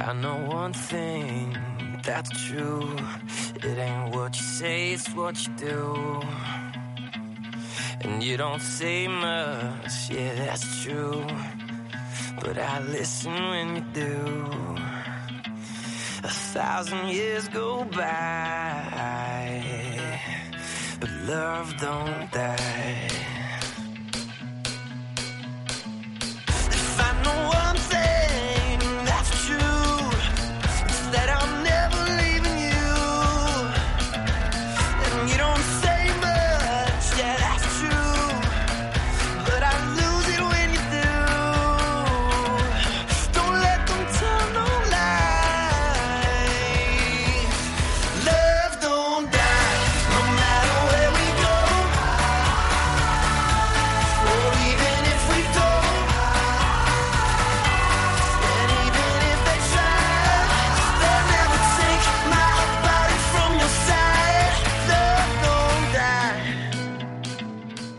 I know one thing that's true, it ain't what you say, it's what you do. And you don't say much, yeah, that's true. But I listen when you do. A thousand years go by, but love don't die. If I know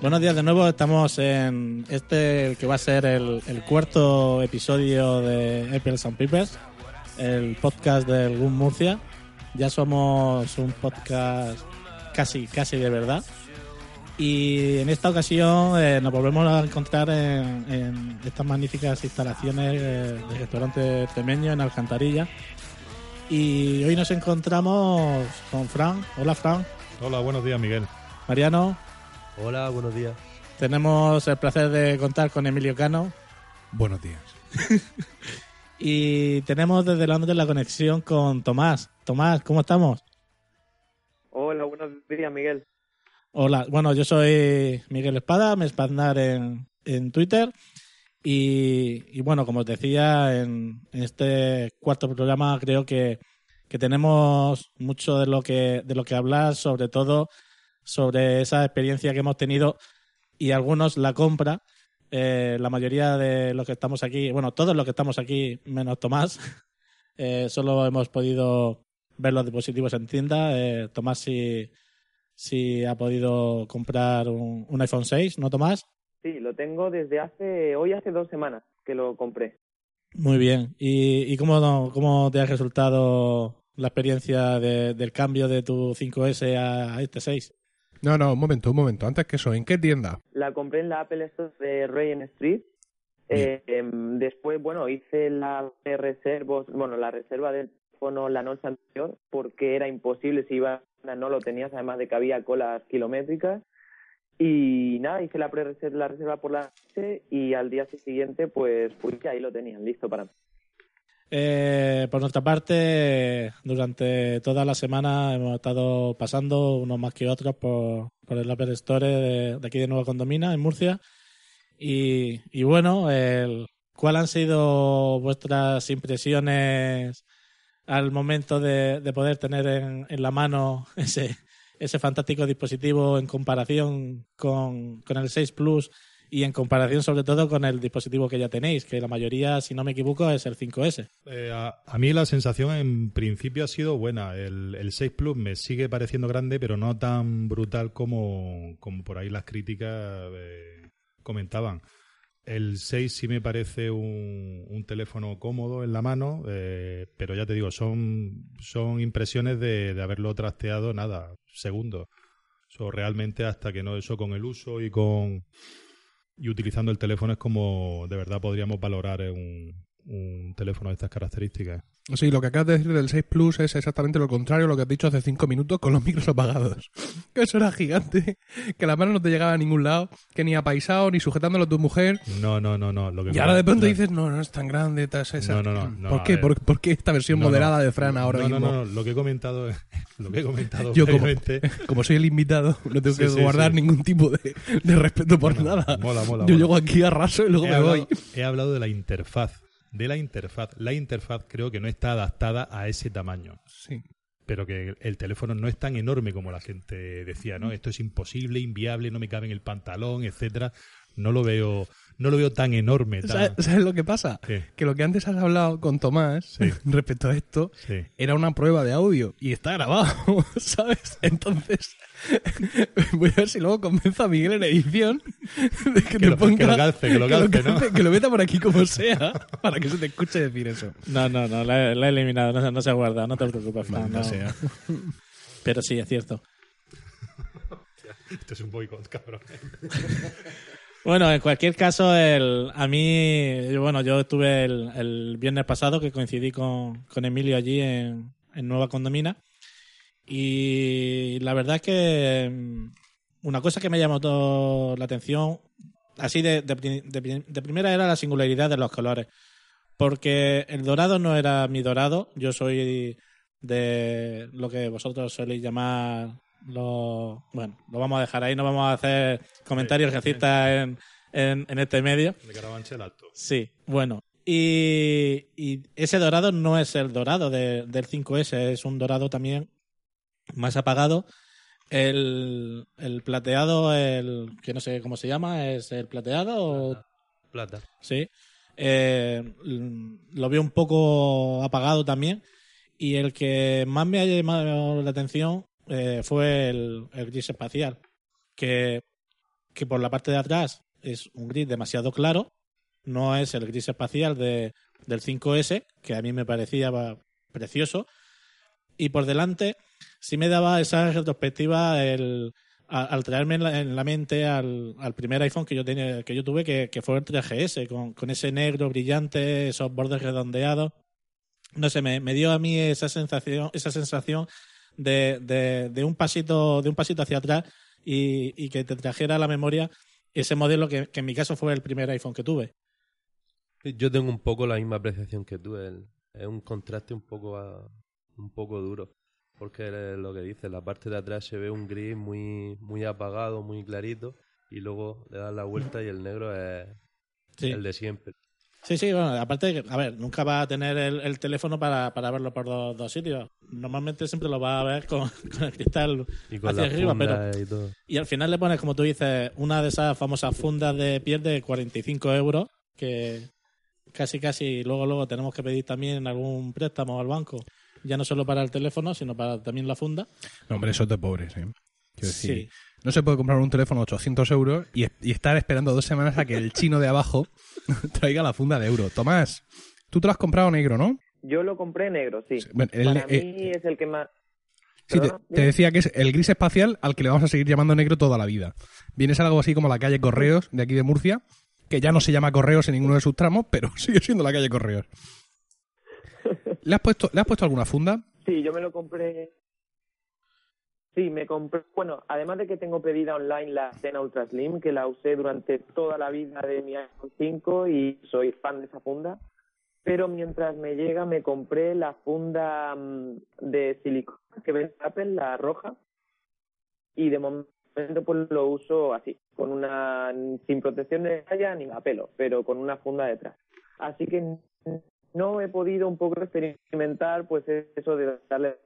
Buenos días de nuevo, estamos en este que va a ser el, el cuarto episodio de Apples and Papers, el podcast del GUM Murcia. Ya somos un podcast casi, casi de verdad. Y en esta ocasión eh, nos volvemos a encontrar en, en estas magníficas instalaciones eh, del restaurante Temeño en Alcantarilla. Y hoy nos encontramos con Fran. Hola Fran. Hola, buenos días, Miguel. Mariano. Hola, buenos días. Tenemos el placer de contar con Emilio Cano Buenos días. y tenemos desde Londres la conexión con Tomás. Tomás, ¿cómo estamos? Hola, buenos días, Miguel. Hola, bueno, yo soy Miguel Espada, me Espadnar en, en Twitter. Y, y bueno, como os decía, en, en este cuarto programa creo que, que tenemos mucho de lo que, de lo que hablar, sobre todo sobre esa experiencia que hemos tenido y algunos la compra. Eh, la mayoría de los que estamos aquí, bueno, todos los que estamos aquí, menos Tomás, eh, solo hemos podido ver los dispositivos en tienda. Eh, Tomás sí, sí ha podido comprar un, un iPhone 6, ¿no, Tomás? Sí, lo tengo desde hace, hoy hace dos semanas que lo compré. Muy bien. ¿Y, y cómo, cómo te ha resultado la experiencia de- del cambio de tu 5S a, a este 6? No, no, un momento, un momento. Antes que eso, ¿en qué tienda? La compré en la Apple Store de Rayen Street. Eh, em, después, bueno, hice la reserva, bueno, la reserva del teléfono la noche anterior porque era imposible si iba no lo tenías, además de que había colas kilométricas. Y nada, hice la, pre la reserva por la noche y al día siguiente, pues fui que ahí lo tenían listo para mí. Eh, por nuestra parte, durante toda la semana hemos estado pasando, unos más que otros, por, por el Apple Store de, aquí de Nueva Condomina, en Murcia. Y, bueno, el, ¿cuáles han sido vuestras impresiones al momento de, de poder tener en, en la mano ese, ese fantástico dispositivo en comparación con, con el 6 Plus y en comparación sobre todo con el dispositivo que ya tenéis, que la mayoría, si no me equivoco, es el 5S. Eh, a, a mí la sensación en principio ha sido buena. El, el 6 Plus me sigue pareciendo grande, pero no tan brutal como, como por ahí las críticas eh, comentaban. El 6 sí me parece un, un teléfono cómodo en la mano, eh, pero ya te digo, son, son impresiones de, de haberlo trasteado, nada, segundos. So, realmente hasta que no eso con el uso y con y utilizando el teléfono es como de verdad podríamos valorar un, un teléfono de estas características. Sí, lo que acabas de decir del 6 Plus es exactamente lo contrario a lo que has dicho hace 5 minutos con los micros apagados. Que eso era gigante, que la mano no te llegaba a ningún lado, que ni apaisado, ni sujetándolo a tu mujer. No, no, no, no. Lo que Y ahora de pronto dices, no, no es tan grande, tal, esa. No, no, no, no, ¿Por qué? ¿Por, por qué esta versión no, moderada de Fran ahora no, mismo? No, no, no, lo que he comentado, lo que he comentado Yo como, soy el invitado, no tengo Sí, que sí, guardar sí. ningún tipo de, de respeto por nada. mola, mola, Yo mola. llego aquí a raso y luego he, me hablado, voy. he hablado de la interfaz. De la interfaz. La interfaz creo que no está adaptada a ese tamaño. Sí. Pero que el teléfono no es tan enorme como la gente decía, ¿no? Esto es imposible, inviable, no me cabe en el pantalón, etcétera. No lo veo, no lo veo tan enorme. tan- ¿Sabes, sabes lo que pasa? Sí. Que lo que antes has hablado con Tomás Sí. respecto a esto Sí. era una prueba de audio y está grabado, ¿sabes? Entonces, voy a ver si luego convenzo a Miguel en edición de que, Que te lo- ponga. que lo calce, que lo calce, ¿no? calce, que lo meta por aquí como sea, para que se te escuche decir eso. No, no, no, la, he- la he eliminado, no, se- no se ha guardado, no te preocupes, Fran, no. sea. Pero sí, es cierto. Esto es un boicot, cabrón. Bueno, en cualquier caso, el, a mí, bueno, yo estuve el, el viernes pasado que coincidí con, con Emilio allí en, en Nueva Condomina. Y la verdad es que mm, una cosa que me llamó todo la atención, así de, de de primera era la singularidad de los colores, porque el dorado no era mi dorado, yo soy de lo que vosotros soléis llamar los... Bueno, lo vamos a dejar ahí, no vamos a hacer comentarios racistas en, en, en este medio. De Carabanchel alto. Sí, bueno. Y, y ese dorado no es el dorado de- del 5S, es un dorado también más apagado. El, el plateado, el que no sé cómo se llama, es el plateado o Plata. Sí. Eh, lo veo un poco apagado también. Y el que más me ha llamado la atención eh, fue el, gris espacial. Que, que por la parte de atrás es un gris demasiado claro. No es el gris espacial de, del 5S, que a mí me parecía precioso. Y por delante sí me daba esa retrospectiva el, a- al traerme en la, en la mente al, al primer iPhone que yo tenía, que yo tuve, que, que fue el 3GS, con, con ese negro brillante, esos bordes redondeados. No sé, me, me dio a mí esa sensación, esa sensación de, de, de un pasito, de un pasito hacia atrás y, y que te trajera a la memoria ese modelo que, que en mi caso fue el primer iPhone que tuve. Yo tengo un poco la misma apreciación que tú. es un contraste un poco, un poco duro. Porque lo que dices, la parte de atrás se ve un gris muy, muy apagado, muy clarito. Y luego le das la vuelta y el negro es Sí. el de siempre. Sí, sí, bueno, aparte, de que, a ver, nunca va a tener el, el teléfono para, para verlo por dos, dos sitios. Normalmente siempre lo va a ver con, con el cristal Y con hacia la arriba, pero y todo. Y al final le pones, como tú dices, una de esas famosas fundas de piel de 45 euros que casi, casi luego, luego tenemos que pedir también algún préstamo al banco. Ya no solo para el teléfono, sino para también la funda. No, hombre, eso es de pobres, ¿eh? Quiero decir, Sí. no se puede comprar un teléfono a 800 euros y, y estar esperando dos semanas a que el chino de abajo traiga la funda de euro. Tomás, tú te lo has comprado negro, ¿no? Yo lo compré negro, sí. Bueno, el- Para eh, mí es el que más... Sí, te, decía que es el gris espacial al que le vamos a seguir llamando negro toda la vida. Viene a ser algo así como la calle Correos de aquí de Murcia, que ya no se llama Correos en ninguno de sus tramos, pero sigue siendo la calle Correos. ¿Le has puesto, ¿le has puesto alguna funda? Sí, yo me lo compré. Sí, me compré. Bueno, además de que tengo pedida online la Cena Ultra Slim, que la usé durante toda la vida de mi iPhone 5 y soy fan de esa funda. Pero mientras me llega, me compré la funda mm, de silicona que vende Apple, la roja. Y de momento pues lo uso así, con una sin protección de raya ni la pelo, pero con una funda detrás. Así que no he podido un poco experimentar pues eso de darle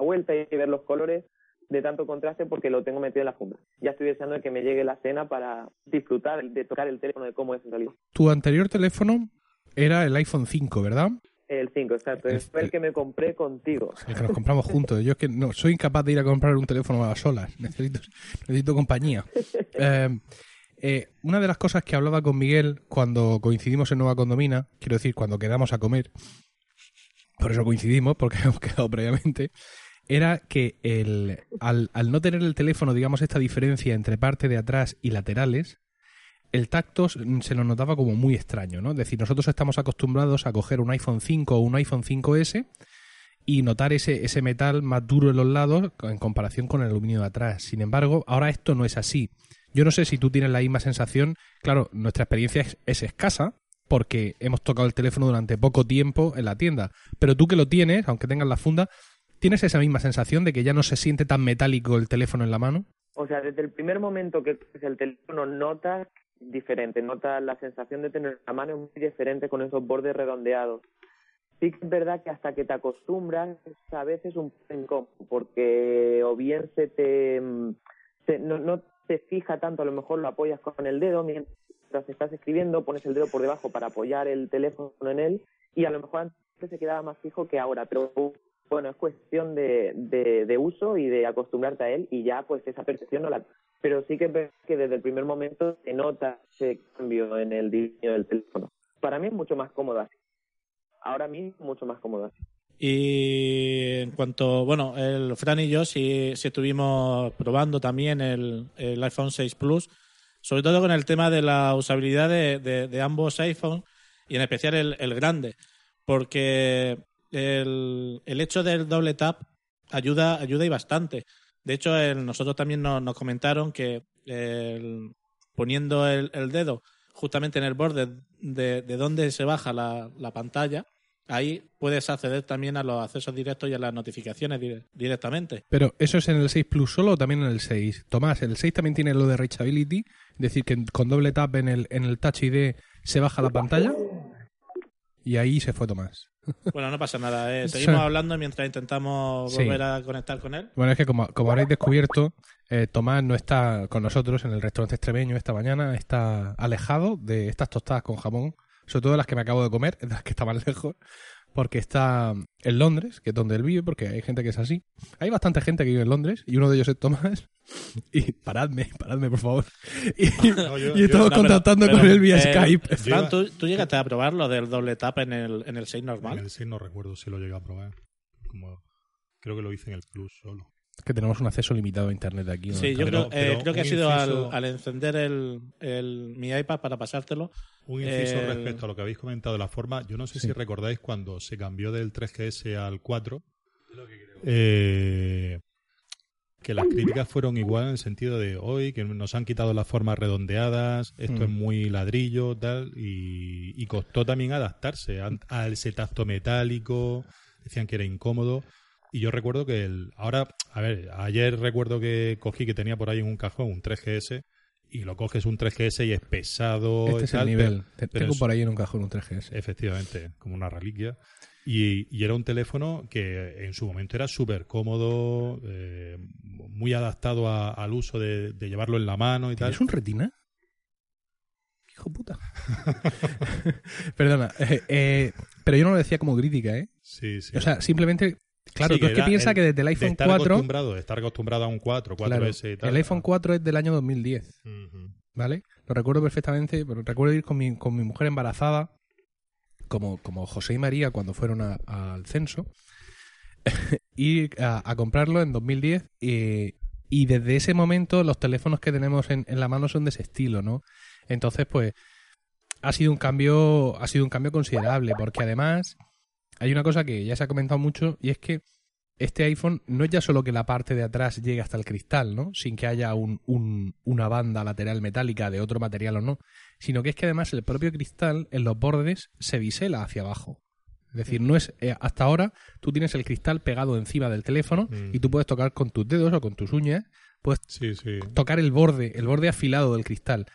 vuelta y ver los colores de tanto contraste porque lo tengo metido en la funda. Ya estoy deseando que me llegue la cena para disfrutar de tocar el teléfono de cómo es en realidad. Tu anterior teléfono era el iPhone 5, ¿verdad? El 5, exacto. Es- Fue el que me compré contigo. El que nos compramos juntos. Yo es que no soy incapaz de ir a comprar un teléfono a solas. Necesito, necesito compañía. Eh, eh, una de las cosas que hablaba con Miguel cuando coincidimos en Nueva Condomina, quiero decir, cuando quedamos a comer, por eso coincidimos, porque hemos quedado previamente, era que el, al, al no tener el teléfono, digamos, esta diferencia entre parte de atrás y laterales, el tacto se nos notaba como muy extraño, ¿no? Es decir, nosotros estamos acostumbrados a coger un iPhone 5 o un iPhone 5S y notar ese, ese metal más duro en los lados en comparación con el aluminio de atrás. Sin embargo, ahora esto no es así. Yo no sé si tú tienes la misma sensación. Claro, nuestra experiencia es, es escasa porque hemos tocado el teléfono durante poco tiempo en la tienda. Pero tú que lo tienes, aunque tengas la funda, ¿tienes esa misma sensación de que ya no se siente tan metálico el teléfono en la mano? O sea, desde el primer momento que coges el teléfono notas diferente, notas la sensación de tener la mano muy diferente con esos bordes redondeados. Sí que es verdad que hasta que te acostumbras a veces un poco incómodo, porque o bien se te se- no, no te fija tanto, a lo mejor lo apoyas con el dedo mientras estás escribiendo, pones el dedo por debajo para apoyar el teléfono en él y a lo mejor antes se quedaba más fijo que ahora, pero bueno, es cuestión de, de, uso y de acostumbrarte a él y ya pues esa percepción no la... Pero sí que es que desde el primer momento se nota ese cambio en el diseño del teléfono. Para mí es mucho más cómodo así. Ahora mismo mucho más cómodo así. Y en cuanto, bueno, el Fran y yo sí, sí estuvimos probando también el, el iPhone 6 Plus, sobre todo con el tema de la usabilidad de, de- de ambos iPhones y en especial el, el grande, porque el, el hecho del doble tap ayuda, ayuda y bastante. De hecho, el- nosotros también nos, comentaron que el- poniendo el, el dedo justamente en el borde de, de donde se baja la, la pantalla, ahí puedes acceder también a los accesos directos y a las notificaciones dire- directamente. Pero eso es en el 6 Plus solo o también en el 6. Tomás, el 6 también tiene lo de Reachability, es decir, que con doble tap en el, en el Touch ID se baja la pantalla. Y ahí se fue Tomás. Bueno, no pasa nada. eh. Seguimos hablando mientras intentamos Sí. volver a conectar con él. Bueno, es que como, como habréis descubierto, eh, Tomás no está con nosotros en el restaurante extremeño esta mañana, está alejado de estas tostadas con jamón, sobre todo las que me acabo de comer, de las que estaban lejos, porque está en Londres, que es donde él vive, porque hay gente que es así. Hay bastante gente que vive en Londres, y uno de ellos es Tomás. Y paradme, paradme, por favor. Y, No, yo- y yo- estamos No, contactando pero, con él vía eh, Skype. Fran, ¿tú, tú llegaste a probar lo del doble tap en el, en el 6 En normal? el 6 no recuerdo si lo llegué a probar. Como, creo que lo hice en el Plus solo. Que tenemos un acceso limitado a internet aquí. Sí, yo creo, eh, creo que ha sido inciso- al, al encender el, el- mi iPad para pasártelo. Un inciso El- respecto a lo que habéis comentado de la forma. Yo no sé Sí. si recordáis cuando se cambió del 3GS al 4. eh, que las críticas fueron igual en el sentido de hoy que nos han quitado las formas redondeadas, esto Mm. es muy ladrillo, tal, y, y costó también adaptarse a, a ese tacto metálico, decían que era incómodo. Y yo recuerdo que el, ahora, a ver, ayer recuerdo que cogí que tenía por ahí en un cajón un 3GS y lo coges un 3GS y es pesado. Este es tal, el nivel. Pero Tengo es- por ahí en un cajón un 3GS. Efectivamente, como una reliquia. Y, y era un teléfono que en su momento era súper cómodo, eh, muy adaptado a- al uso de, de llevarlo en la mano y tal. ¿Tienes un retina? Hijo puta. Perdona. eh, eh, pero yo no lo decía como crítica, ¿eh? Sí, sí. O sea, simplemente. Claro, Sí, tú es que piensa el- que desde el de iPhone estar 4. acostumbrado, de estar acostumbrado a un 4, 4S claro, y tal. el iPhone 4 es del año 2010, Ujú. ¿vale? Lo recuerdo perfectamente, pero recuerdo ir con mi, con mi mujer embarazada, como, como José y María cuando fueron a- al censo, y a, a comprarlo en 2010. Y, y desde ese momento los teléfonos que tenemos en, en la mano son de ese estilo, ¿no? Entonces, pues, ha sido un cambio, ha sido un cambio considerable, porque además hay una cosa que ya se ha comentado mucho, y es que este iPhone no es ya solo que la parte de atrás llegue hasta el cristal, ¿no? Sin que haya un, un- una banda lateral metálica de otro material o no, sino que es que además el propio cristal en los bordes se bisela hacia abajo. Es decir, no es eh, hasta ahora tú tienes el cristal pegado encima del teléfono Mm. y tú puedes tocar con tus dedos o con tus uñas, puedes Sí, sí. tocar el borde, el borde afilado del cristal.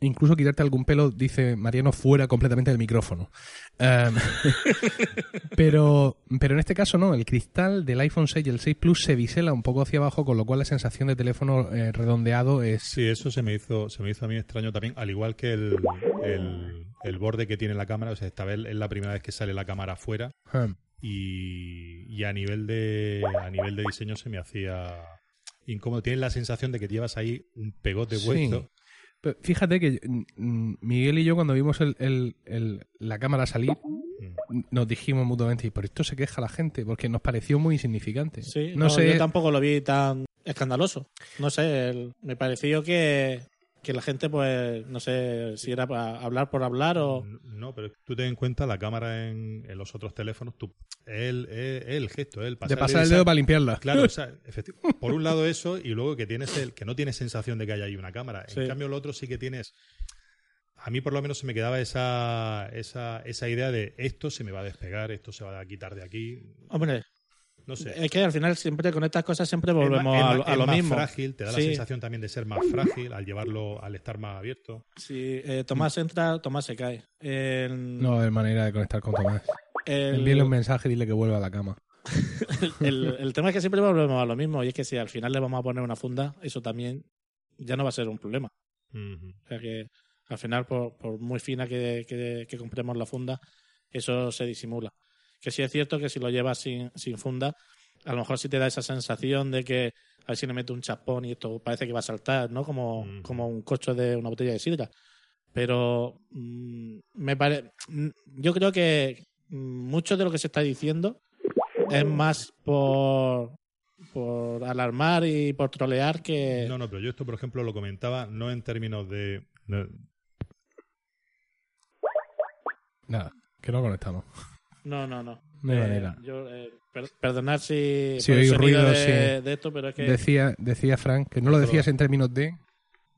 Incluso quitarte algún pelo, dice Mariano, fuera completamente del micrófono. Em, pero, pero en este caso no, el cristal del iPhone 6 y el 6 Plus se bisela un poco hacia abajo, con lo cual la sensación de teléfono eh, redondeado es... Sí, eso se me hizo, se me hizo a mí extraño también, al igual que el, el, el borde que tiene la cámara, o sea, esta vez es la primera vez que sale la cámara afuera em, y, y a nivel de a nivel de diseño se me hacía incómodo. Tienes la sensación de que llevas ahí un pegote Sí. puesto. Pero fíjate que mm, Miguel y yo cuando vimos el, el- el- la cámara salir, Mm. nos dijimos mutuamente, y por esto se queja la gente, porque nos pareció muy insignificante. Sí, no, no, sé, yo tampoco lo vi tan escandaloso. No sé, el- me pareció que, que la gente, pues, no sé si era para hablar por hablar o... No, pero tú ten en cuenta la cámara en, en los otros teléfonos, tú, el, el, el gesto, el De pasar el dedo para limpiarla. Claro, o sea, por un lado eso y luego que tienes el que no tienes sensación de que haya ahí una cámara. En Sí. cambio, lo otro sí que tienes. A mí por lo menos se me quedaba esa, esa, esa idea de esto se me va a despegar, esto se va a quitar de aquí. Hombre, No sé. es que al final siempre con estas cosas siempre Es volvemos es a, lo- a es lo más mismo. frágil, te da la Sí. sensación también de ser más frágil al llevarlo, al estar más abierto. Si eh, Tomás entra, Tomás se cae. El, No hay manera de conectar con Tomás. el- Envíale un mensaje y dile que vuelva a la cama. el, el tema es que siempre volvemos a lo mismo. Y es que si al final le vamos a poner una funda, eso también ya no va a ser un problema. O sea que al final, por, por muy fina que, que- que compremos la funda, eso se disimula. Que sí es cierto que si lo llevas sin, sin funda, a lo mejor sí te da esa sensación de que a ver si le meto un chapón y esto parece que va a saltar, ¿no? Como, Mm. como un cocho de una botella de sidra. Pero mm, me pare... mm, yo creo que mucho de lo que se está diciendo es más por, por alarmar y por trolear que... No, no, pero yo esto, por ejemplo, lo comentaba no en términos de. de- Nada, que no conectamos. No, no, no. No hay Eh, manera. yo, eh, per- perdonad si, Si sonido ruido, de, sí. de esto, pero es que Decía, decía Frank que no lo decías en términos de.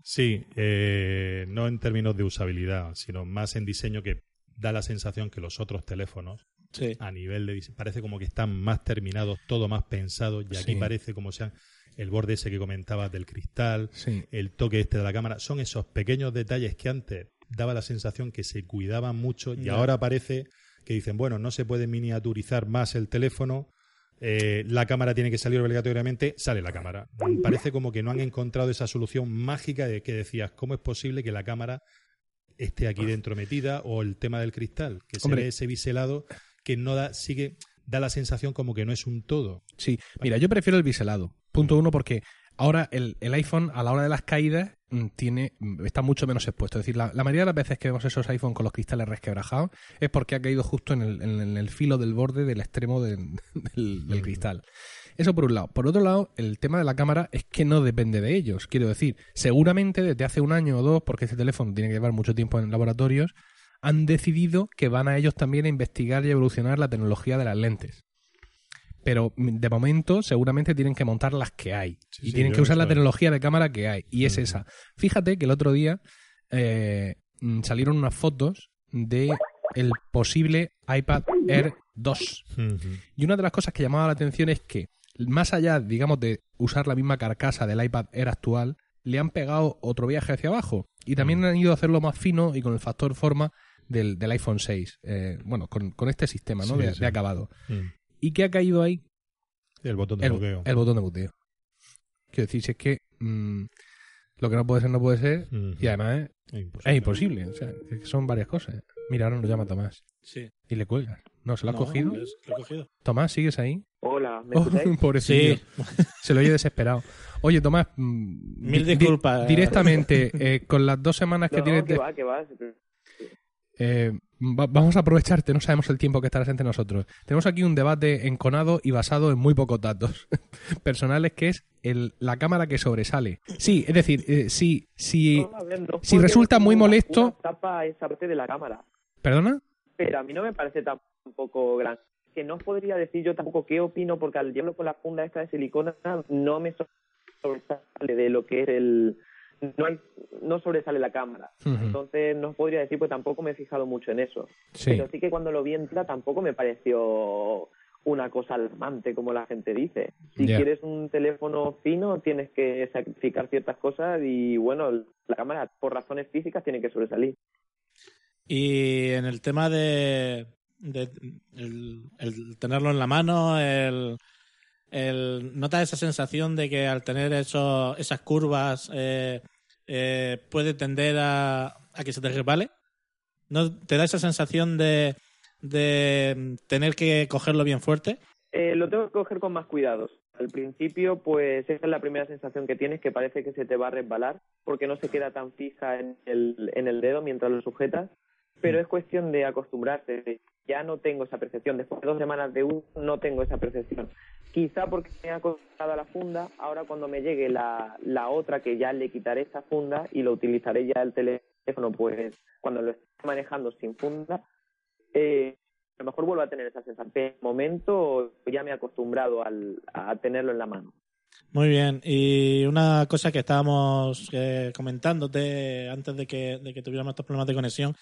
Sí, eh, no en términos de usabilidad, sino más en diseño que da la sensación que los otros teléfonos, sí, a nivel de diseño, parece como que están más terminados, todo más pensado, y aquí Sí. parece como sean el borde ese que comentabas del cristal, Sí. el toque este de la cámara, son esos pequeños detalles que antes daba la sensación que se cuidaban mucho y ahora parece que dicen, bueno, no se puede miniaturizar más el teléfono, eh, la cámara tiene que salir obligatoriamente, sale la cámara. Parece como que no han encontrado esa solución mágica de que decías, ¿cómo es posible que la cámara esté aquí dentro metida? O el tema del cristal, que se Hombre. ve ese biselado que no da, sigue, da la sensación como que no es un todo. Sí, mira, yo prefiero el biselado. Punto uno, porque ahora el, el iPhone, a la hora de las caídas, mm, tiene mm, está mucho menos expuesto. Es decir, la, la mayoría de las veces que vemos esos iPhone con los cristales resquebrajados es porque ha caído justo en el, en el filo del borde del extremo de- del, del cristal. Eso por un lado. Por otro lado, el tema de la cámara es que no depende de ellos. Quiero decir, seguramente desde hace un año o dos, porque este teléfono tiene que llevar mucho tiempo en laboratorios, han decidido que van a ellos también a investigar y evolucionar la tecnología de las lentes. Pero mm, de momento seguramente tienen que montar las que hay. Sí, y sí, tienen que usar la tecnología de cámara que hay. Y es esa. Fíjate que el otro día eh, mm, salieron unas fotos de el posible iPad Air 2. Y una de las cosas que llamaba la atención es que, más allá, digamos, de usar la misma carcasa del iPad Air actual, le han pegado otro viaje hacia abajo. Y también han ido a hacerlo más fino y con el factor forma del, del iPhone 6. Eh, bueno, con, con este sistema, ¿no? Sí, de, sí. de acabado. Mm. ¿Y qué ha caído ahí? El botón de El, bloqueo. el botón de boteo. Quiero decir, si es que mm, lo que no puede ser, no puede ser. Y además es, Es es imposible. O sea, es que son varias cosas. Mira, ahora nos llama Tomás. sí. Y le cuelgas. ¿No? ¿Se lo has No, cogido? es- lo he cogido. Tomás, ¿sigues ahí? Hola, ¿me Oh, pobrecillo. Sí, Se lo oye desesperado. Oye, Tomás, mm, Mil di- di- disculpas. directamente, eh, con las dos semanas que tienes, que de- va, que va. eh, va- vamos a aprovecharte, no sabemos el tiempo que estarás entre nosotros. Tenemos aquí un debate enconado y basado en muy pocos datos personales, que es el, la cámara que sobresale. Sí, es decir, eh, No, ver, no si porque resulta es muy molesto- una tapa esa parte de la cámara. ¿perdona? Pero a mí no me parece tampoco grande. Que no podría decir yo tampoco qué opino, porque al llevarlo con la funda esta de silicona no me sobresale de lo que es el... No, no sobresale la cámara. Entonces no podría decir, pues tampoco me he fijado mucho en eso. Sí. Pero sí que cuando lo vi en tela tampoco me pareció una cosa alarmante, como la gente dice. Si quieres un teléfono fino, tienes que sacrificar ciertas cosas y, bueno, la cámara, por razones físicas, tiene que sobresalir. Y en el tema de, de el, el tenerlo en la mano, el, el nota esa sensación de que al tener eso, esas curvas eh, eh, puede tender a, a que se te resbale. ¿No te da esa sensación de, de tener que cogerlo bien fuerte? Eh, lo tengo que coger con más cuidados. Al principio, pues esa es la primera sensación que tienes, que parece que se te va a resbalar, porque no se queda tan fija en el, en el dedo mientras lo sujetas, pero es cuestión de acostumbrarse. Ya no tengo esa percepción. Después de dos semanas de uso no tengo esa percepción. Quizá porque me ha acostumbrado a la funda, ahora cuando me llegue la, la otra, que ya le quitaré esa funda y lo utilizaré ya el teléfono, pues cuando lo esté manejando sin funda, eh, a lo mejor vuelvo a tener esa sensación. En momento ya me he acostumbrado al, a tenerlo en la mano. Muy bien, y una cosa que estábamos eh, comentándote antes de que, de que tuviéramos estos problemas de conexión,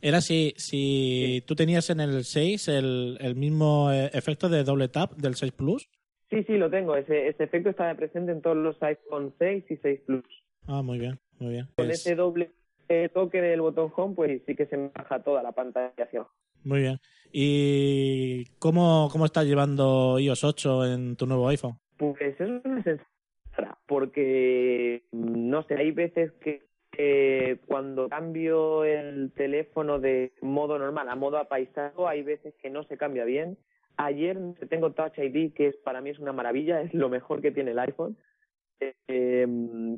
era si, si tú tenías en el 6 el, el mismo eh, efecto de doble tap del 6 Plus. Sí, sí, lo tengo. Ese, ese efecto está presente en todos los iPhone 6 y 6 Plus. Ah, muy bien, muy bien. Con Pues- ese doble eh, toque del botón Home, pues sí que se me baja toda la pantalla hacia abajo. Muy bien. ¿Y cómo, cómo estás llevando iOS 8 en tu nuevo iPhone? Pues es una sensación porque no sé, hay veces que eh, cuando cambio el teléfono de modo normal a modo apaisado, hay veces que no se cambia bien. Ayer tengo Touch ID, que es, para mí es una maravilla, es lo mejor que tiene el iPhone. Eh,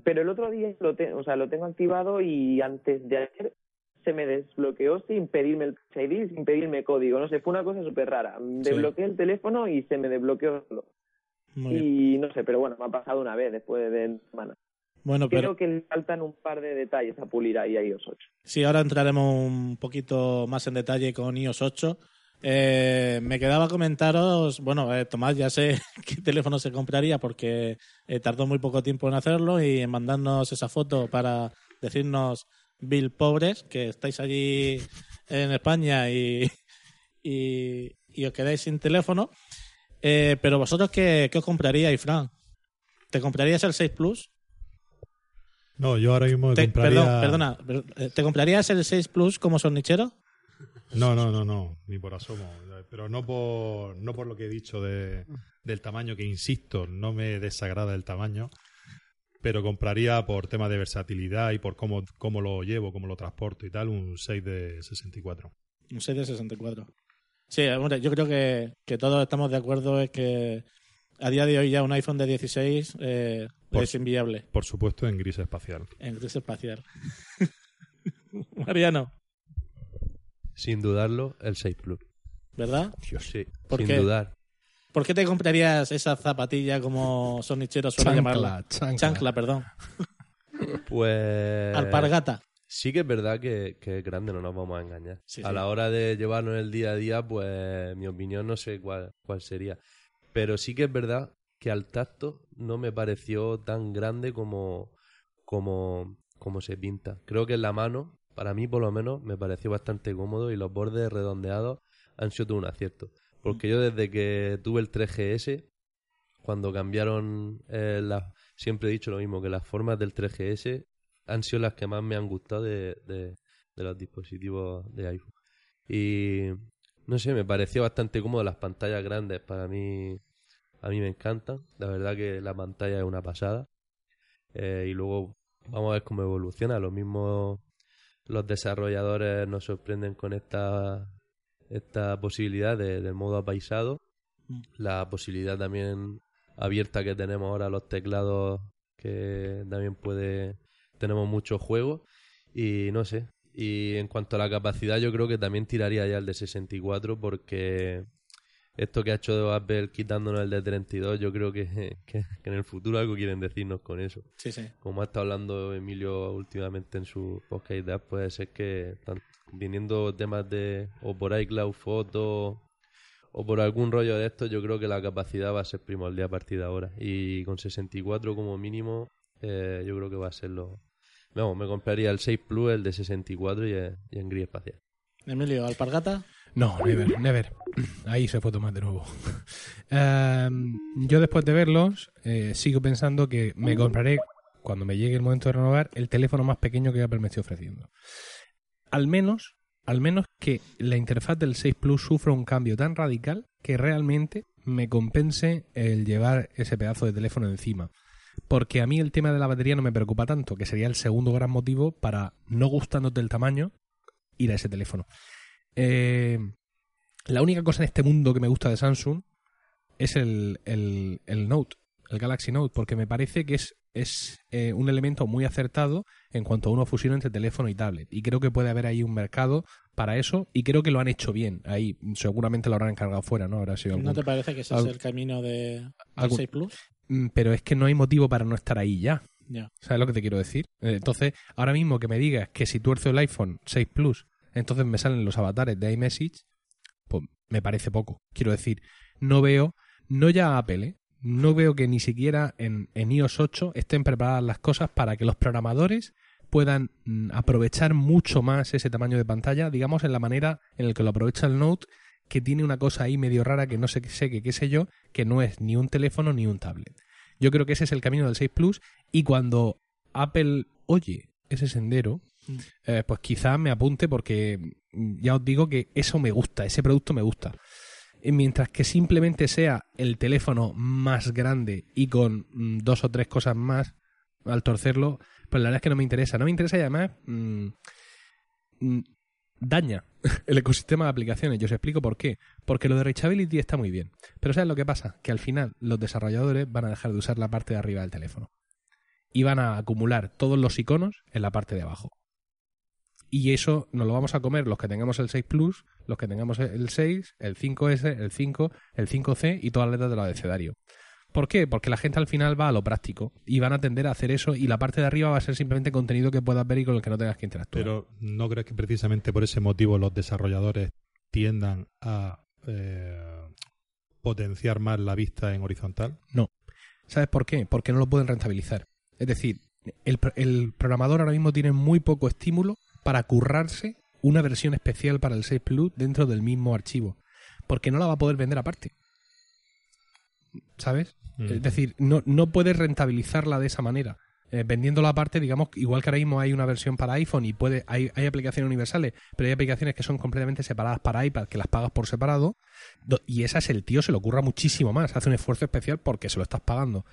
pero el otro día lo, te- o sea, lo tengo activado y antes de ayer se me desbloqueó sin pedirme el Touch ID, sin pedirme código. No sé, fue una cosa súper rara. Desbloqueé el teléfono y se me desbloqueó solo. Muy bien. Y no sé, pero bueno, me ha pasado una vez después de semana. Bueno, pero Creo que le faltan un par de detalles a pulir ahí a iOS 8. sí, ahora entraremos un poquito más en detalle con iOS 8. Eh, me quedaba comentaros, bueno, eh, Tomás ya sé qué teléfono se compraría porque eh, tardó muy poco tiempo en hacerlo y en mandarnos esa foto para decirnos Bill pobres, que estáis allí en España y, y, y os quedáis sin teléfono. Pero vosotros, ¿qué, qué os compraríais, Fran? ¿Te comprarías el 6 Plus? No, yo ahora mismo me Te- compraría... Perdón, perdona. per- eh, ¿Te comprarías el 6 Plus como sonichero? No, no, no, no, ni por asomo. Pero no por, no por lo que he dicho de, del tamaño, que insisto, no me desagrada el tamaño, pero compraría por tema de versatilidad y por cómo, cómo lo llevo, cómo lo transporto y tal, un 6 de 64. Un 6 de 64. Sí, hombre, yo creo que, que todos estamos de acuerdo en que a día de hoy ya un iPhone de 16 eh, Por- es inviable Por supuesto, en gris espacial. en gris espacial. Mariano, Sin dudarlo, el 6 Plus. ¿verdad? Sí, ¿Por sin qué? dudar. ¿Por qué te comprarías esa zapatilla como sonichero suele Chancla, llamarla? chancla. Chancla, perdón. Pues. Alpargata. Sí que es verdad que, que es grande, no nos vamos a engañar. Sí, a sí. la hora de llevarlo en el día a día, pues mi opinión no sé cuál, cuál sería. Pero sí que es verdad que al tacto no me pareció tan grande como, como, como se pinta. Creo que en la mano, para mí por lo menos, me pareció bastante cómodo y los bordes redondeados han sido un acierto. Porque yo desde que tuve el 3GS, cuando cambiaron eh, las... Siempre he dicho lo mismo, que las formas del 3GS han sido las que más me han gustado de, de- de los dispositivos de iPhone. Y no sé, me pareció bastante cómodo las pantallas grandes. Para mí, a mí me encantan. La verdad que la pantalla es una pasada. Eh, y luego vamos a ver cómo evoluciona. Lo mismo los desarrolladores nos sorprenden con esta, esta posibilidad de- del modo apaisado. Mm. La posibilidad también abierta que tenemos ahora los teclados que también puede tenemos muchos juegos y no sé y en cuanto a la capacidad yo creo que también tiraría ya el de 64 porque esto que ha hecho Apple quitándonos el de 32 yo creo que, que- que en el futuro algo quieren decirnos con eso Sí, sí. como ha estado hablando Emilio últimamente en su podcast de puede ser que están viniendo temas de o por iCloud Foto o por algún rollo de esto, yo creo que la capacidad va a ser primordial a partir de ahora. Y con 64 como mínimo, eh, yo creo que va a ser lo... Vamos, me compraría el 6 Plus, el de 64 y, en- y en gris espacial. Emilio, ¿alpargata? No, never, never. Ahí se fue Tomás de nuevo. Em, yo después de verlos, eh, sigo pensando que me compraré, cuando me llegue el momento de renovar, el teléfono más pequeño que Apple me esté ofreciendo. Al menos, al menos que la interfaz del 6 Plus sufra un cambio tan radical que realmente me compense el llevar ese pedazo de teléfono encima. Porque a mí el tema de la batería no me preocupa tanto, que sería el segundo gran motivo para, no gustándote el tamaño, ir a ese teléfono. Eh, la única cosa en este mundo que me gusta de Samsung es el, el, el Note, el Galaxy Note, porque me parece que es es eh, un elemento muy acertado en cuanto a una fusión entre teléfono y tablet. Y creo que puede haber ahí un mercado para eso y creo que lo han hecho bien. Ahí seguramente lo habrán encargado fuera, ¿no? Habrá sido ¿No te parece que ese es el camino de, del algún- 6 Plus? Mm, Pero es que no hay motivo para no estar ahí ya. ¿Sabes lo que te quiero decir? Eh, Entonces, ahora mismo que me digas que si tuerzo el iPhone 6 Plus, entonces me salen los avatares de iMessage, pues me parece poco. Quiero decir, no veo, no ya Apple, ¿eh? no veo que ni siquiera en, en iOS 8 estén preparadas las cosas para que los programadores puedan mm, aprovechar mucho más ese tamaño de pantalla, digamos, en la manera en la que lo aprovecha el Note, que tiene una cosa ahí medio rara que no sé, sé que qué sé yo, que no es ni un teléfono ni un tablet. Yo creo que ese es el camino del 6 Plus y cuando Apple oye ese sendero, Mm. eh, pues quizá me apunte porque mm, ya os digo que eso me gusta, ese producto me gusta. Y mientras que simplemente sea el teléfono más grande y con mm, dos o tres cosas más al torcerlo, pues la verdad es que no me interesa. No me interesa y además mm, daña el ecosistema de aplicaciones. Yo os explico por qué. Porque lo de reachability está muy bien. Pero ¿sabes lo que pasa? Que al final los desarrolladores van a dejar de usar la parte de arriba del teléfono. Y van a acumular todos los iconos en la parte de abajo. Y eso nos lo vamos a comer los que tengamos el 6 Plus, los que tengamos el 6, el 5S, el 5, el 5C y todas las letras del abecedario. ¿Por qué? Porque la gente al final va a lo práctico y van a tender a hacer eso y la parte de arriba va a ser simplemente contenido que puedas ver y con el que no tengas que interactuar. Pero ¿no crees que precisamente por ese motivo los desarrolladores tiendan a eh, potenciar más la vista en horizontal? ¿Sabes por qué? Porque no lo pueden rentabilizar. Es decir, el, el programador ahora mismo tiene muy poco estímulo para currarse una versión especial para el 6 Plus dentro del mismo archivo. Porque no la va a poder vender aparte. ¿Sabes? Mm. Es decir, no, no puedes rentabilizarla de esa manera. Eh, vendiéndola aparte, digamos, igual que ahora mismo hay una versión para iPhone y puede hay, hay aplicaciones universales, pero hay aplicaciones que son completamente separadas para iPad, que las pagas por separado, do- y esas el tío se le ocurra muchísimo más, hace un esfuerzo especial porque se lo estás pagando.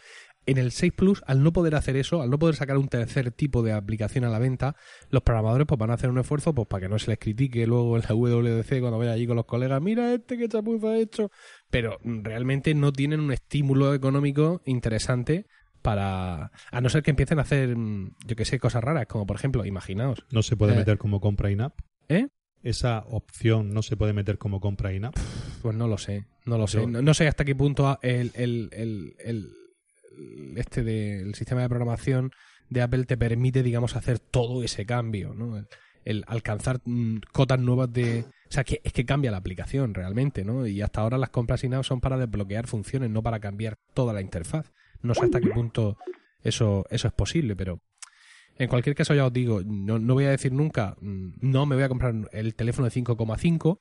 En el 6 Plus, al no poder hacer eso, al no poder sacar un tercer tipo de aplicación a la venta, los programadores pues van a hacer un esfuerzo pues para que no se les critique luego en la WWDC cuando vaya allí con los colegas, mira este que chapuza ha hecho, pero mm, realmente no tienen un estímulo económico interesante para a no ser que empiecen a hacer mm, yo que sé cosas raras como por ejemplo imaginaos ¿No se puede Eh. meter como compra in-app? ¿Eh? Esa opción no se puede meter como compra in-app. pues no lo sé no lo sé no, no sé hasta qué punto el, el- el- este del sistema de programación de Apple te permite digamos hacer todo ese cambio ¿no? el, el alcanzar mm, cotas nuevas de o sea que es que cambia la aplicación realmente no y hasta ahora las compras in-app son para desbloquear funciones no para cambiar toda la interfaz no sé hasta qué punto eso eso es posible pero En cualquier caso, ya os digo, no, no voy a decir nunca, mm, no me voy a comprar el teléfono de 5,5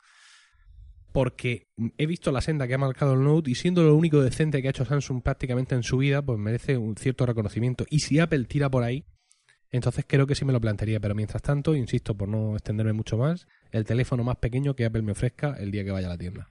porque he visto la senda que ha marcado el Note y siendo lo único decente que ha hecho Samsung prácticamente en su vida, pues merece un cierto reconocimiento. Y si Apple tira por ahí, entonces creo que sí me lo plantearía. Pero mientras tanto, insisto, por no extenderme mucho más, el teléfono más pequeño que Apple me ofrezca el día que vaya a la tienda.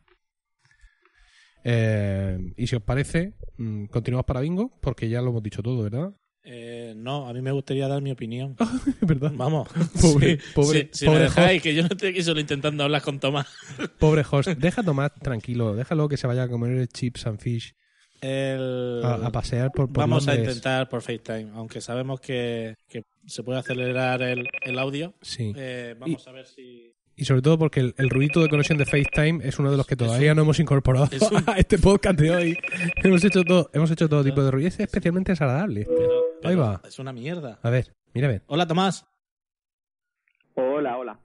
Eh, y si os parece, mm, continuamos para Bingo, porque ya lo hemos dicho todo, ¿verdad? Eh, no, a mí me gustaría dar mi opinión. ¿Verdad? Vamos. Pobre- Sí, pobre- si, si pobre me dejáis, que yo no estoy aquí solo intentando hablar con Tomás. Pobre host, deja a Tomás tranquilo, déjalo que se vaya a comer chips and fish, El- a, a pasear por, por Vamos a intentar por FaceTime, aunque sabemos que, que se puede acelerar el, el audio. Sí. Eh, vamos a ver si. Y sobre todo porque el, el ruidito de conexión de FaceTime es uno de los que todavía un- no hemos incorporado es un- a este podcast de hoy. hemos hecho todo, hemos hecho todo tipo de ruido. Es especialmente desagradable. este. Pero, pero Ahí va. Es una mierda. A ver, mira a ver. Hola, Tomás. Hola, hola.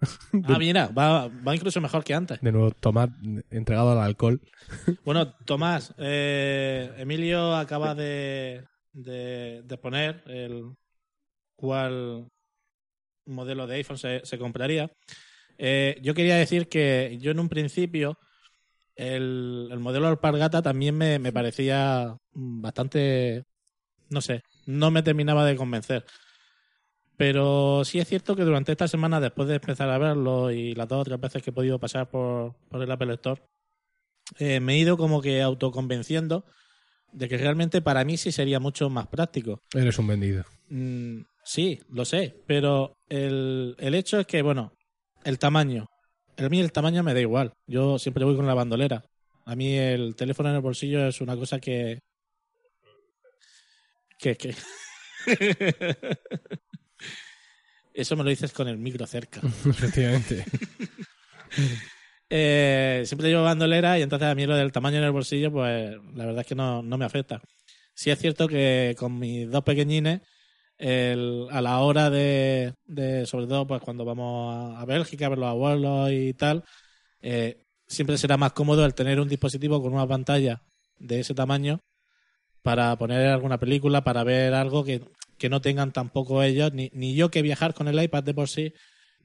Ah, mira, va, va incluso mejor que antes. De nuevo, Tomás entregado al alcohol. Bueno, Tomás, eh, Emilio acaba de, de, de poner el cuál modelo de iPhone se, se compraría. Eh, yo quería decir que yo en un principio el, el modelo Alpargata también me, me parecía bastante, no sé, no me terminaba de convencer. Pero sí es cierto que durante esta semana, después de empezar a verlo y las dos o tres veces que he podido pasar por, por el Apple Store, eh, me he ido como que autoconvenciendo de que realmente para mí sí sería mucho más práctico. Eres un vendido. Mm, sí, lo sé, pero el, el hecho es que, bueno, el tamaño. A mí el tamaño me da igual. Yo siempre voy con la bandolera. A mí el teléfono en el bolsillo es una cosa que... que, que... Eso me lo dices con el micro cerca. Efectivamente. Eh, siempre llevo bandolera y entonces a mí lo del tamaño en el bolsillo, pues la verdad es que no, no me afecta. Sí es cierto que con mis dos pequeñines, el- a la hora de, de, sobre todo pues cuando vamos a, Bélgica a ver los abuelos y tal, eh, siempre será más cómodo el tener un dispositivo con una pantalla de ese tamaño para poner alguna película, para ver algo que, que no tengan tampoco ellos, ni, ni yo que viajar con el iPad de por sí,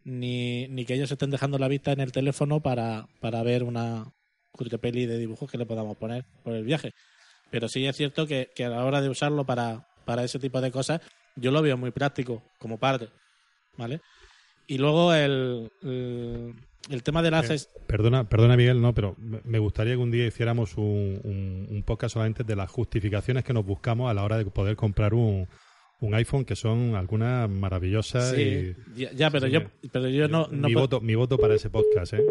ni, ni que ellos estén dejando la vista en el teléfono para, para ver una peli de dibujos que le podamos poner por el viaje. Pero sí es cierto que, que a la hora de usarlo para, para ese tipo de cosas, yo lo veo muy práctico como padre, ¿vale? Y luego el, el, el tema de las... Eh, Perdona, perdona Miguel, no, pero me gustaría que un día hiciéramos un, un- un podcast solamente de las justificaciones que nos buscamos a la hora de poder comprar un, un iPhone, que son algunas maravillosas. Sí, y- ya, ya, pero sí, yo, pero yo no... no mi, puedo- voto, mi voto para ese podcast, ¿eh?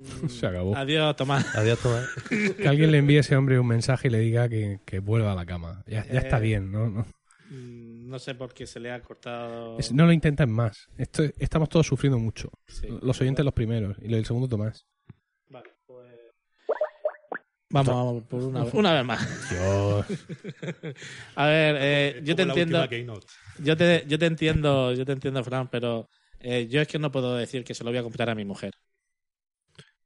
Se acabó. Adiós, Tomás. Adiós, Tomás. Que alguien le envíe a ese hombre un mensaje y le diga que, que vuelva a la cama. Ya, ya está Eh, bien, ¿no? No, Mm, No sé por qué se le ha cortado... Es- no lo intenten más. Esto, estamos todos sufriendo mucho. Sí. Los oyentes los primeros y el segundo Tomás. Vale, pues... Vamos, vamos por una, vez- una vez más. Dios. A ver, eh, yo te entiendo, yo te, yo te entiendo, yo te entiendo, Fran, pero eh, yo es que no puedo decir que se lo voy a comprar a mi mujer.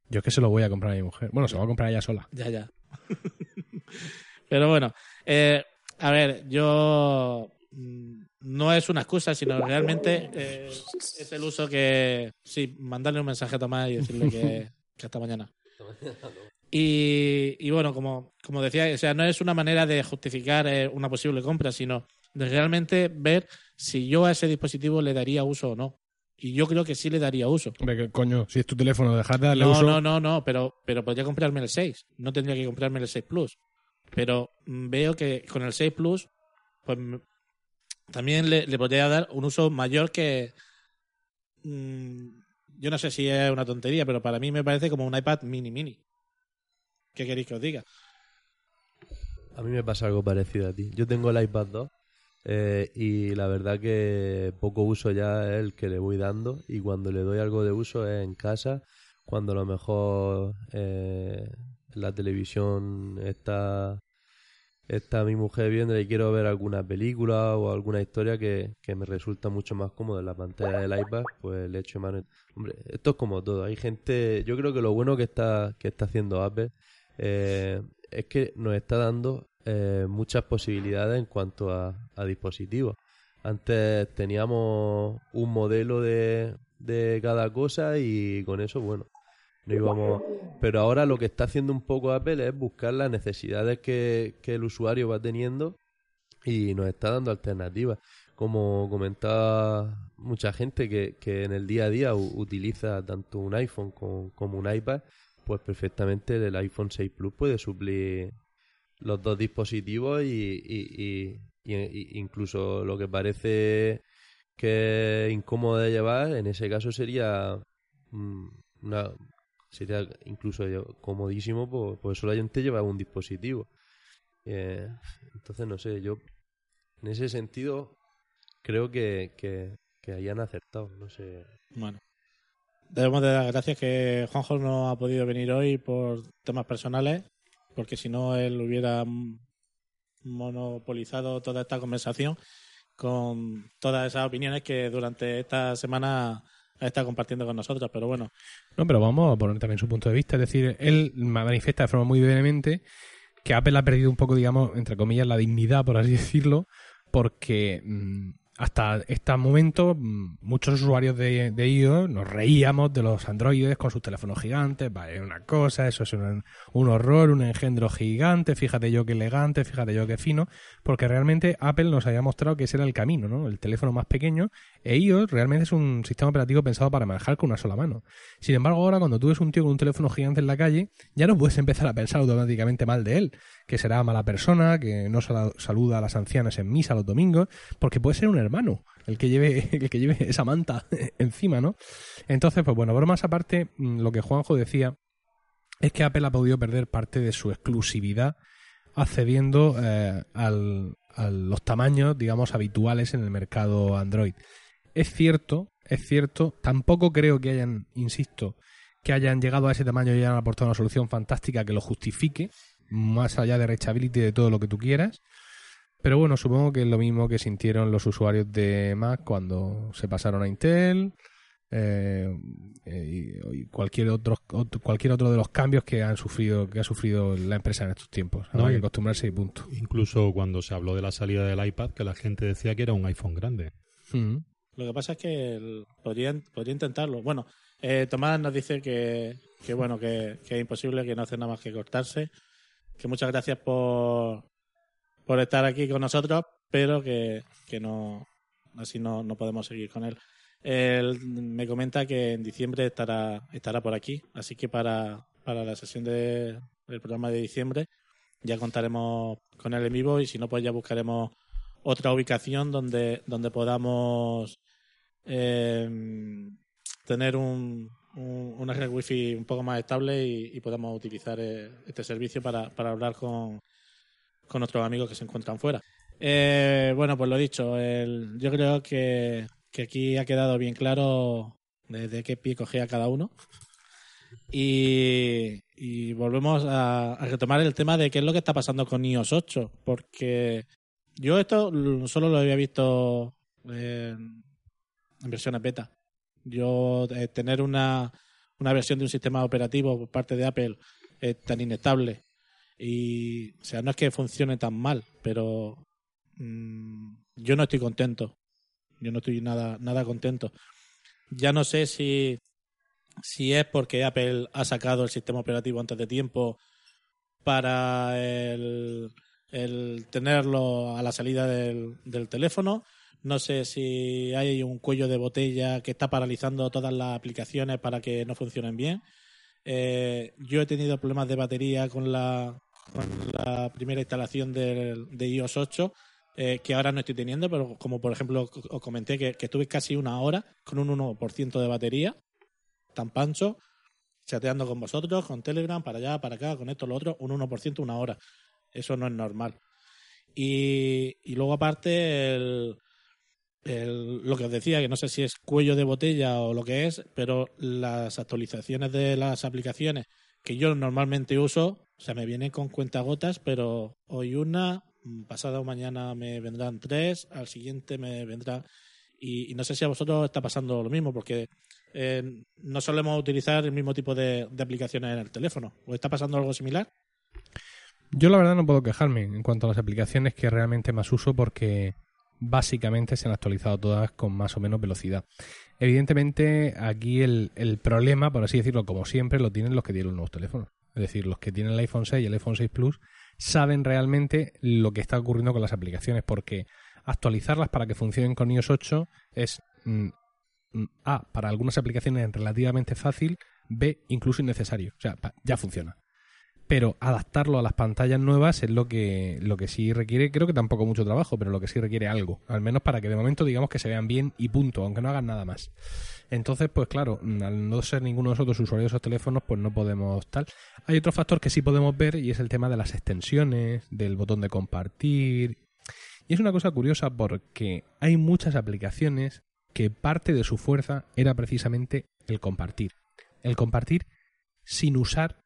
Yo es que se lo voy a comprar a mi mujer. Bueno, se lo va a comprar ella sola. Ya, ya. pero bueno, eh, a ver, yo no es una excusa, sino realmente eh, es el uso que sí, mandarle un mensaje a Tomás y decirle que, que hasta mañana. Y, y bueno, como, como decía, o sea, no es una manera de justificar eh, una posible compra, sino de realmente ver si yo a ese dispositivo le daría uso o no. Y yo creo que sí le daría uso. Hombre, que coño, si es tu teléfono, dejar de darle No, uso. no, no, no, pero, pero podría comprarme el 6. No tendría que comprarme el 6 Plus. Pero mm, veo que con el 6 Plus, pues mm, también le, le podría dar un uso mayor que. mm, yo no sé si es una tontería, pero para mí me parece como un iPad mini mini. ¿Qué queréis que os diga? A mí me pasa algo parecido a ti. Yo tengo el iPad 2 eh, y la verdad que poco uso ya es el que le voy dando y cuando le doy algo de uso es en casa, cuando a lo mejor eh, la televisión está, está mi mujer viendo y quiero ver alguna película o alguna historia que, que me resulta mucho más cómodo en la pantalla del iPad, pues le echo mano. Hombre, esto es como todo. Hay gente, yo creo que lo bueno que está, que está haciendo Apple eh, es que nos está dando eh, muchas posibilidades en cuanto a, a dispositivos. Antes teníamos un modelo de, de cada cosa y con eso, bueno, no íbamos. Pero ahora lo que está haciendo un poco Apple es buscar las necesidades que, que el usuario va teniendo y nos está dando alternativas. Como comentaba mucha gente que, que en el día a día utiliza tanto un iPhone con- como un iPad, pues perfectamente el iPhone 6 Plus puede suplir los dos dispositivos y, y- y- y- y incluso lo que parece que es incómodo de llevar, en ese caso sería mm, una sería incluso comodísimo, pues, pues solamente llevar un dispositivo. Eh, entonces, no sé, yo en ese sentido creo que, que, hayan acertado, no sé. Bueno. Debemos de dar gracias que Juanjo no ha podido venir hoy por temas personales, porque si no él hubiera monopolizado toda esta conversación con todas esas opiniones que durante esta semana estado compartiendo con nosotros. Pero bueno, No, pero vamos a poner también su punto de vista. Es decir, él manifiesta de forma muy vehemente que Apple ha perdido un poco, digamos, entre comillas, la dignidad, por así decirlo, porque mm, hasta este momento mm, muchos usuarios de, de iOS nos reíamos de los androides con sus teléfonos gigantes, vale, una cosa, eso es un, un horror, un engendro gigante, fíjate yo qué elegante, fíjate yo qué fino, porque realmente Apple nos había mostrado que ese era el camino, ¿no? El teléfono más pequeño, e iOS realmente es un sistema operativo pensado para manejar con una sola mano. Sin embargo, ahora cuando tú ves un tío con un teléfono gigante en la calle, ya no puedes empezar a pensar automáticamente mal de él, que será mala persona, que no saluda a las ancianas en misa los domingos, porque puede ser un hermano el que lleve, el que lleve esa manta encima, ¿no? Entonces, pues bueno, bromas aparte, mm, lo que Juanjo decía es que Apple ha podido perder parte de su exclusividad accediendo eh, al- a los tamaños, digamos, habituales en el mercado Android. Es cierto, es cierto, tampoco creo que hayan, insisto, que hayan llegado a ese tamaño y hayan aportado una solución fantástica que lo justifique, más allá de reachability y de todo lo que tú quieras. Pero bueno, supongo que es lo mismo que sintieron los usuarios de Mac cuando se pasaron a Intel eh, eh, y, cualquier otro, otro- cualquier otro de los cambios que han sufrido que ha sufrido la empresa en estos tiempos. No, Hay que acostumbrarse y punto. Incluso cuando se habló de la salida del iPad, que la gente decía que era un iPhone grande. Mm. Lo que pasa es que el- podría, intentarlo. Bueno, eh, Tomás nos dice que, que bueno, que, que es imposible, que no hace nada más que cortarse. Que muchas gracias por, por estar aquí con nosotros, pero que, que no, así no, no podemos seguir con él. Él me comenta que en diciembre estará, estará por aquí, así que para, para la sesión de- del programa de diciembre ya contaremos con él en vivo y si no, pues ya buscaremos otra ubicación donde, donde podamos eh, tener un, un- una red wifi un poco más estable y, podamos utilizar eh, este servicio para, para hablar con, con otros amigos que se encuentran fuera. Eh, bueno, pues lo dicho, el- yo creo que, que aquí ha quedado bien claro desde qué pie cogea cada uno. Y, volvemos a, a retomar el tema de qué es lo que está pasando con iOS 8, porque yo esto solo lo había visto en, en versiones beta. Yo eh, tener una, una versión de un sistema operativo por parte de Apple eh, tan inestable y, o sea, no es que funcione tan mal, pero mm, yo no estoy contento. Yo no estoy nada, nada contento. Ya no sé si, si es porque Apple ha sacado el sistema operativo antes de tiempo para el, tenerlo a la salida del teléfono. No sé si hay un cuello de botella que está paralizando todas las aplicaciones para que no funcionen bien. Eh, yo he tenido problemas de batería con la, con la primera instalación del- de, iOS 8, eh, que ahora no estoy teniendo, pero como por ejemplo os comenté que, que estuve casi una hora con un 1% de batería, tan pancho, chateando con vosotros, con Telegram, para allá, para acá, con esto, lo otro, un 1%, una hora. Eso no es normal. Y, y luego aparte el, lo que os decía, que no sé si es cuello de botella o lo que es, pero las actualizaciones de las aplicaciones que yo normalmente uso, o sea, me vienen con cuentagotas, pero hoy una, pasado mañana me vendrán tres, al siguiente me vendrán... Y, no sé si a vosotros está pasando lo mismo, porque eh, no solemos utilizar el mismo tipo de aplicaciones en el teléfono. ¿O está pasando algo similar? Yo la verdad no puedo quejarme en cuanto a las aplicaciones que realmente más uso porque básicamente se han actualizado todas con más o menos velocidad. Evidentemente aquí el, el problema, por así decirlo, como siempre, lo tienen los que tienen los nuevos teléfonos. Es decir, los que tienen el iPhone 6 y el iPhone 6 Plus saben realmente lo que está ocurriendo con las aplicaciones porque actualizarlas para que funcionen con iOS 8 es mm, mm, A, para algunas aplicaciones relativamente fácil, B, incluso innecesario. O sea, ya funciona pero adaptarlo a las pantallas nuevas es lo que, lo que sí requiere, creo que tampoco mucho trabajo, pero lo que sí requiere algo, al menos para que de momento digamos que se vean bien y punto, aunque no hagan nada más. Entonces, pues claro, al no ser ninguno de nosotros usuarios de esos teléfonos, pues no podemos tal. Hay otro factor que sí podemos ver y es el tema de las extensiones, del botón de compartir. Y es una cosa curiosa porque hay muchas aplicaciones que parte de su fuerza era precisamente el compartir. El compartir sin usar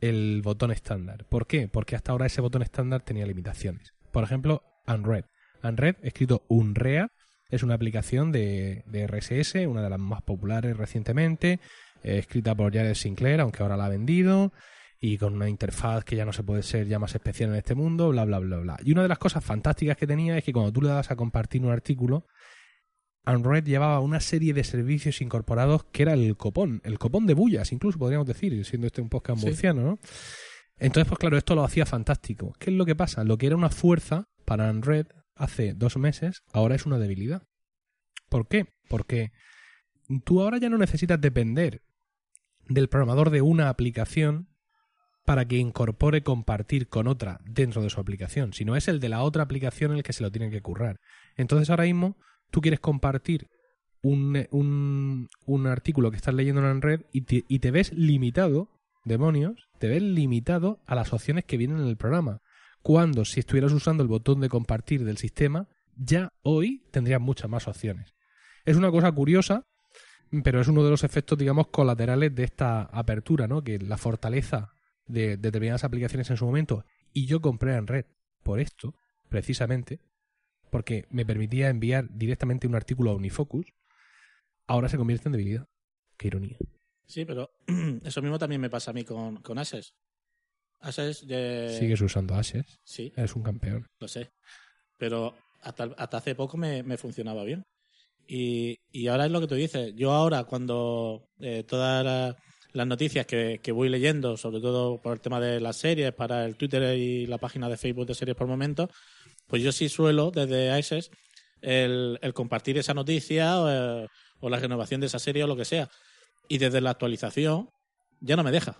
el botón estándar. ¿Por qué? Porque hasta ahora ese botón estándar tenía limitaciones. Por ejemplo, Unread. Unread, escrito Unrea, es una aplicación de, de RSS, una de las más populares recientemente, eh, escrita por Jared Sinclair, aunque ahora la ha vendido, y con una interfaz que ya no se puede ser ya más especial en este mundo, bla, bla, bla, bla. Y una de las cosas fantásticas que tenía es que cuando tú le dabas a compartir un artículo, Unread llevaba una serie de servicios incorporados que era el copón, el copón de bullas, incluso podríamos decir, siendo este un podcast Sí. murciano, ¿no? Entonces, pues claro, esto lo hacía fantástico. ¿Qué es lo que pasa? Lo que era una fuerza para Unread hace dos meses, ahora es una debilidad. ¿Por qué? Porque tú ahora ya no necesitas depender del programador de una aplicación para que incorpore compartir con otra dentro de su aplicación, sino es el de la otra aplicación el que se lo tiene que currar. Entonces ahora mismo tú quieres compartir un, un, un artículo que estás leyendo en red y te, y te ves limitado, demonios, te ves limitado a las opciones que vienen en el programa. cuando si estuvieras usando el botón de compartir del sistema, ya hoy tendrías muchas más opciones. Es una cosa curiosa, pero es uno de los efectos, digamos, colaterales de esta apertura, ¿no? Que la fortaleza de determinadas aplicaciones en su momento, y yo compré en red por esto, precisamente, porque me permitía enviar directamente un artículo a Unifocus, ahora se convierte en debilidad. Qué ironía. Sí, pero eso mismo también me pasa a mí con, con. Access, eh, Sigues usando Ashes, sí, eres un campeón. lo sé. Pero hasta, hasta hace poco me, me funcionaba bien. Y, y ahora es lo que tú dices. Yo ahora, cuando eh, todas la- las noticias que, que voy leyendo, sobre todo por el tema de las series, para el Twitter y la página de Facebook de series por momentos, pues yo sí suelo, desde Access, el, el compartir esa noticia o, eh, o la renovación de esa serie o lo que sea. Y desde la actualización ya no me deja.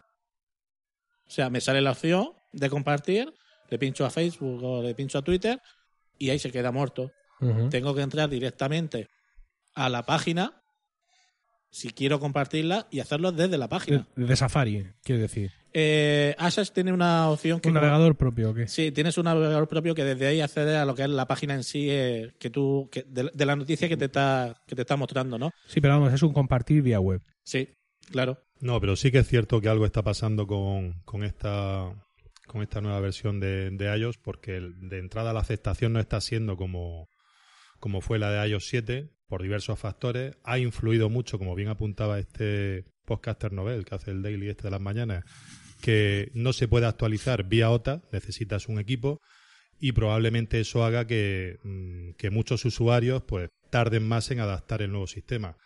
O sea, me sale la opción de compartir, le pincho a Facebook o le pincho a Twitter y ahí se queda muerto. Tengo que entrar directamente a la página si quiero compartirla y hacerlo desde la página. De Safari, quiero decir. Eh, Access tiene una opción que ¿Un navegador propio o qué? Sí, tienes un navegador propio que desde ahí accede a lo que es la página en sí eh, que tú que- de, de la noticia que te está que te está mostrando, ¿no? Sí, pero vamos, es un compartir vía web. Sí, claro. No, pero sí que es cierto que algo está pasando con, con esta con esta nueva versión de, de iOS, porque de entrada la aceptación no está siendo como, como fue la de iOS 7, por diversos factores. Ha influido mucho, como bien apuntaba este podcaster novel que hace el daily este de las mañanas, que no se puede actualizar vía OTA, necesitas un equipo, y probablemente eso haga que, mm, que muchos usuarios pues tarden más en adaptar el nuevo sistema.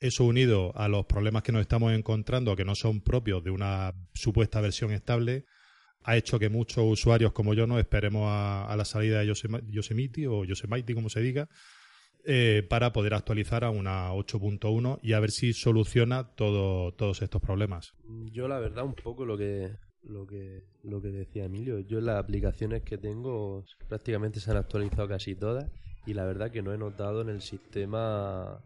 Eso unido a los problemas que nos estamos encontrando, que no son propios de una supuesta versión estable, ha hecho que muchos usuarios como yo no esperemos a, a la salida de Yosemite o Yosemite, como se diga, eh, para poder actualizar a una 8.1 y a ver si soluciona todo, todos estos problemas. Yo la verdad un poco lo que lo que lo que decía Emilio, yo las aplicaciones que tengo prácticamente se han actualizado casi todas y la verdad que no he notado en el sistema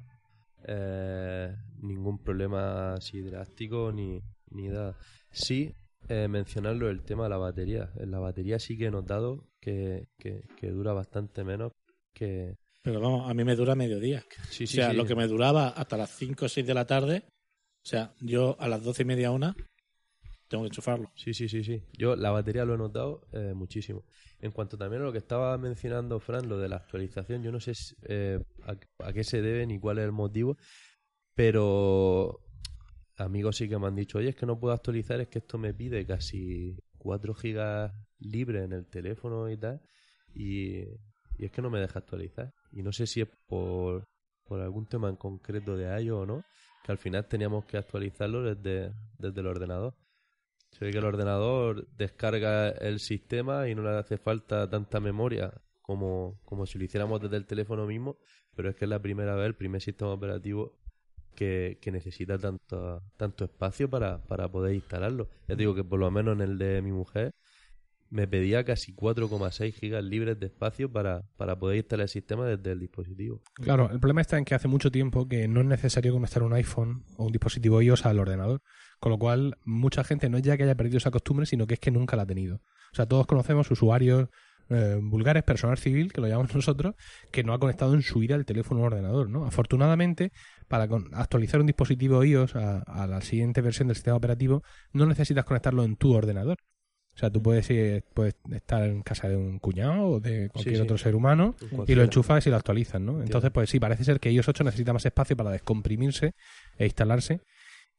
eh, ningún problema así drástico ni, ni nada. Sí, eh, mencionarlo el tema de la batería. En la batería sí que he notado que, que, que dura bastante menos que... Pero vamos, a mí me dura mediodía. Sí, o sea, sí. lo que me duraba hasta las 5 o 6 de la tarde, o sea, yo a las 12 y media una tengo que enchufarlo. Sí, sí, sí, sí. Yo la batería lo he notado eh, muchísimo. En cuanto también a lo que estaba mencionando Fran, lo de la actualización, yo no sé eh, a, a qué se debe ni cuál es el motivo, pero amigos sí que me han dicho, oye, es que no puedo actualizar, es que esto me pide casi 4 gigas libres en el teléfono y tal, y, y es que no me deja actualizar. Y no sé si es por, por algún tema en concreto de iOS o no, que al final teníamos que actualizarlo desde, desde el ordenador. Se ve que el ordenador descarga el sistema y no le hace falta tanta memoria como, como si lo hiciéramos desde el teléfono mismo, pero es que es la primera vez, el primer sistema operativo que, que necesita tanto, tanto espacio para, para poder instalarlo. Ya digo que por lo menos en el de mi mujer me pedía casi 4,6 gigas libres de espacio para, para poder instalar el sistema desde el dispositivo. Claro, el problema está en que hace mucho tiempo que no es necesario conectar un iPhone o un dispositivo iOS al ordenador. Con lo cual, mucha gente no es ya que haya perdido esa costumbre, sino que es que nunca la ha tenido. O sea, todos conocemos usuarios eh, vulgares, personal civil, que lo llamamos nosotros, que no ha conectado en su vida el teléfono al ordenador, ¿no? Afortunadamente, para con- actualizar un dispositivo iOS a, a la siguiente versión del sistema operativo, no necesitas conectarlo en tu ordenador. O sea, tú puedes, ir- puedes estar en casa de un cuñado o de cualquier sí. otro ser humano y lo enchufas y lo actualizas, ¿no? Entonces, pues sí, parece ser que iOS 8 necesita más espacio para descomprimirse e instalarse.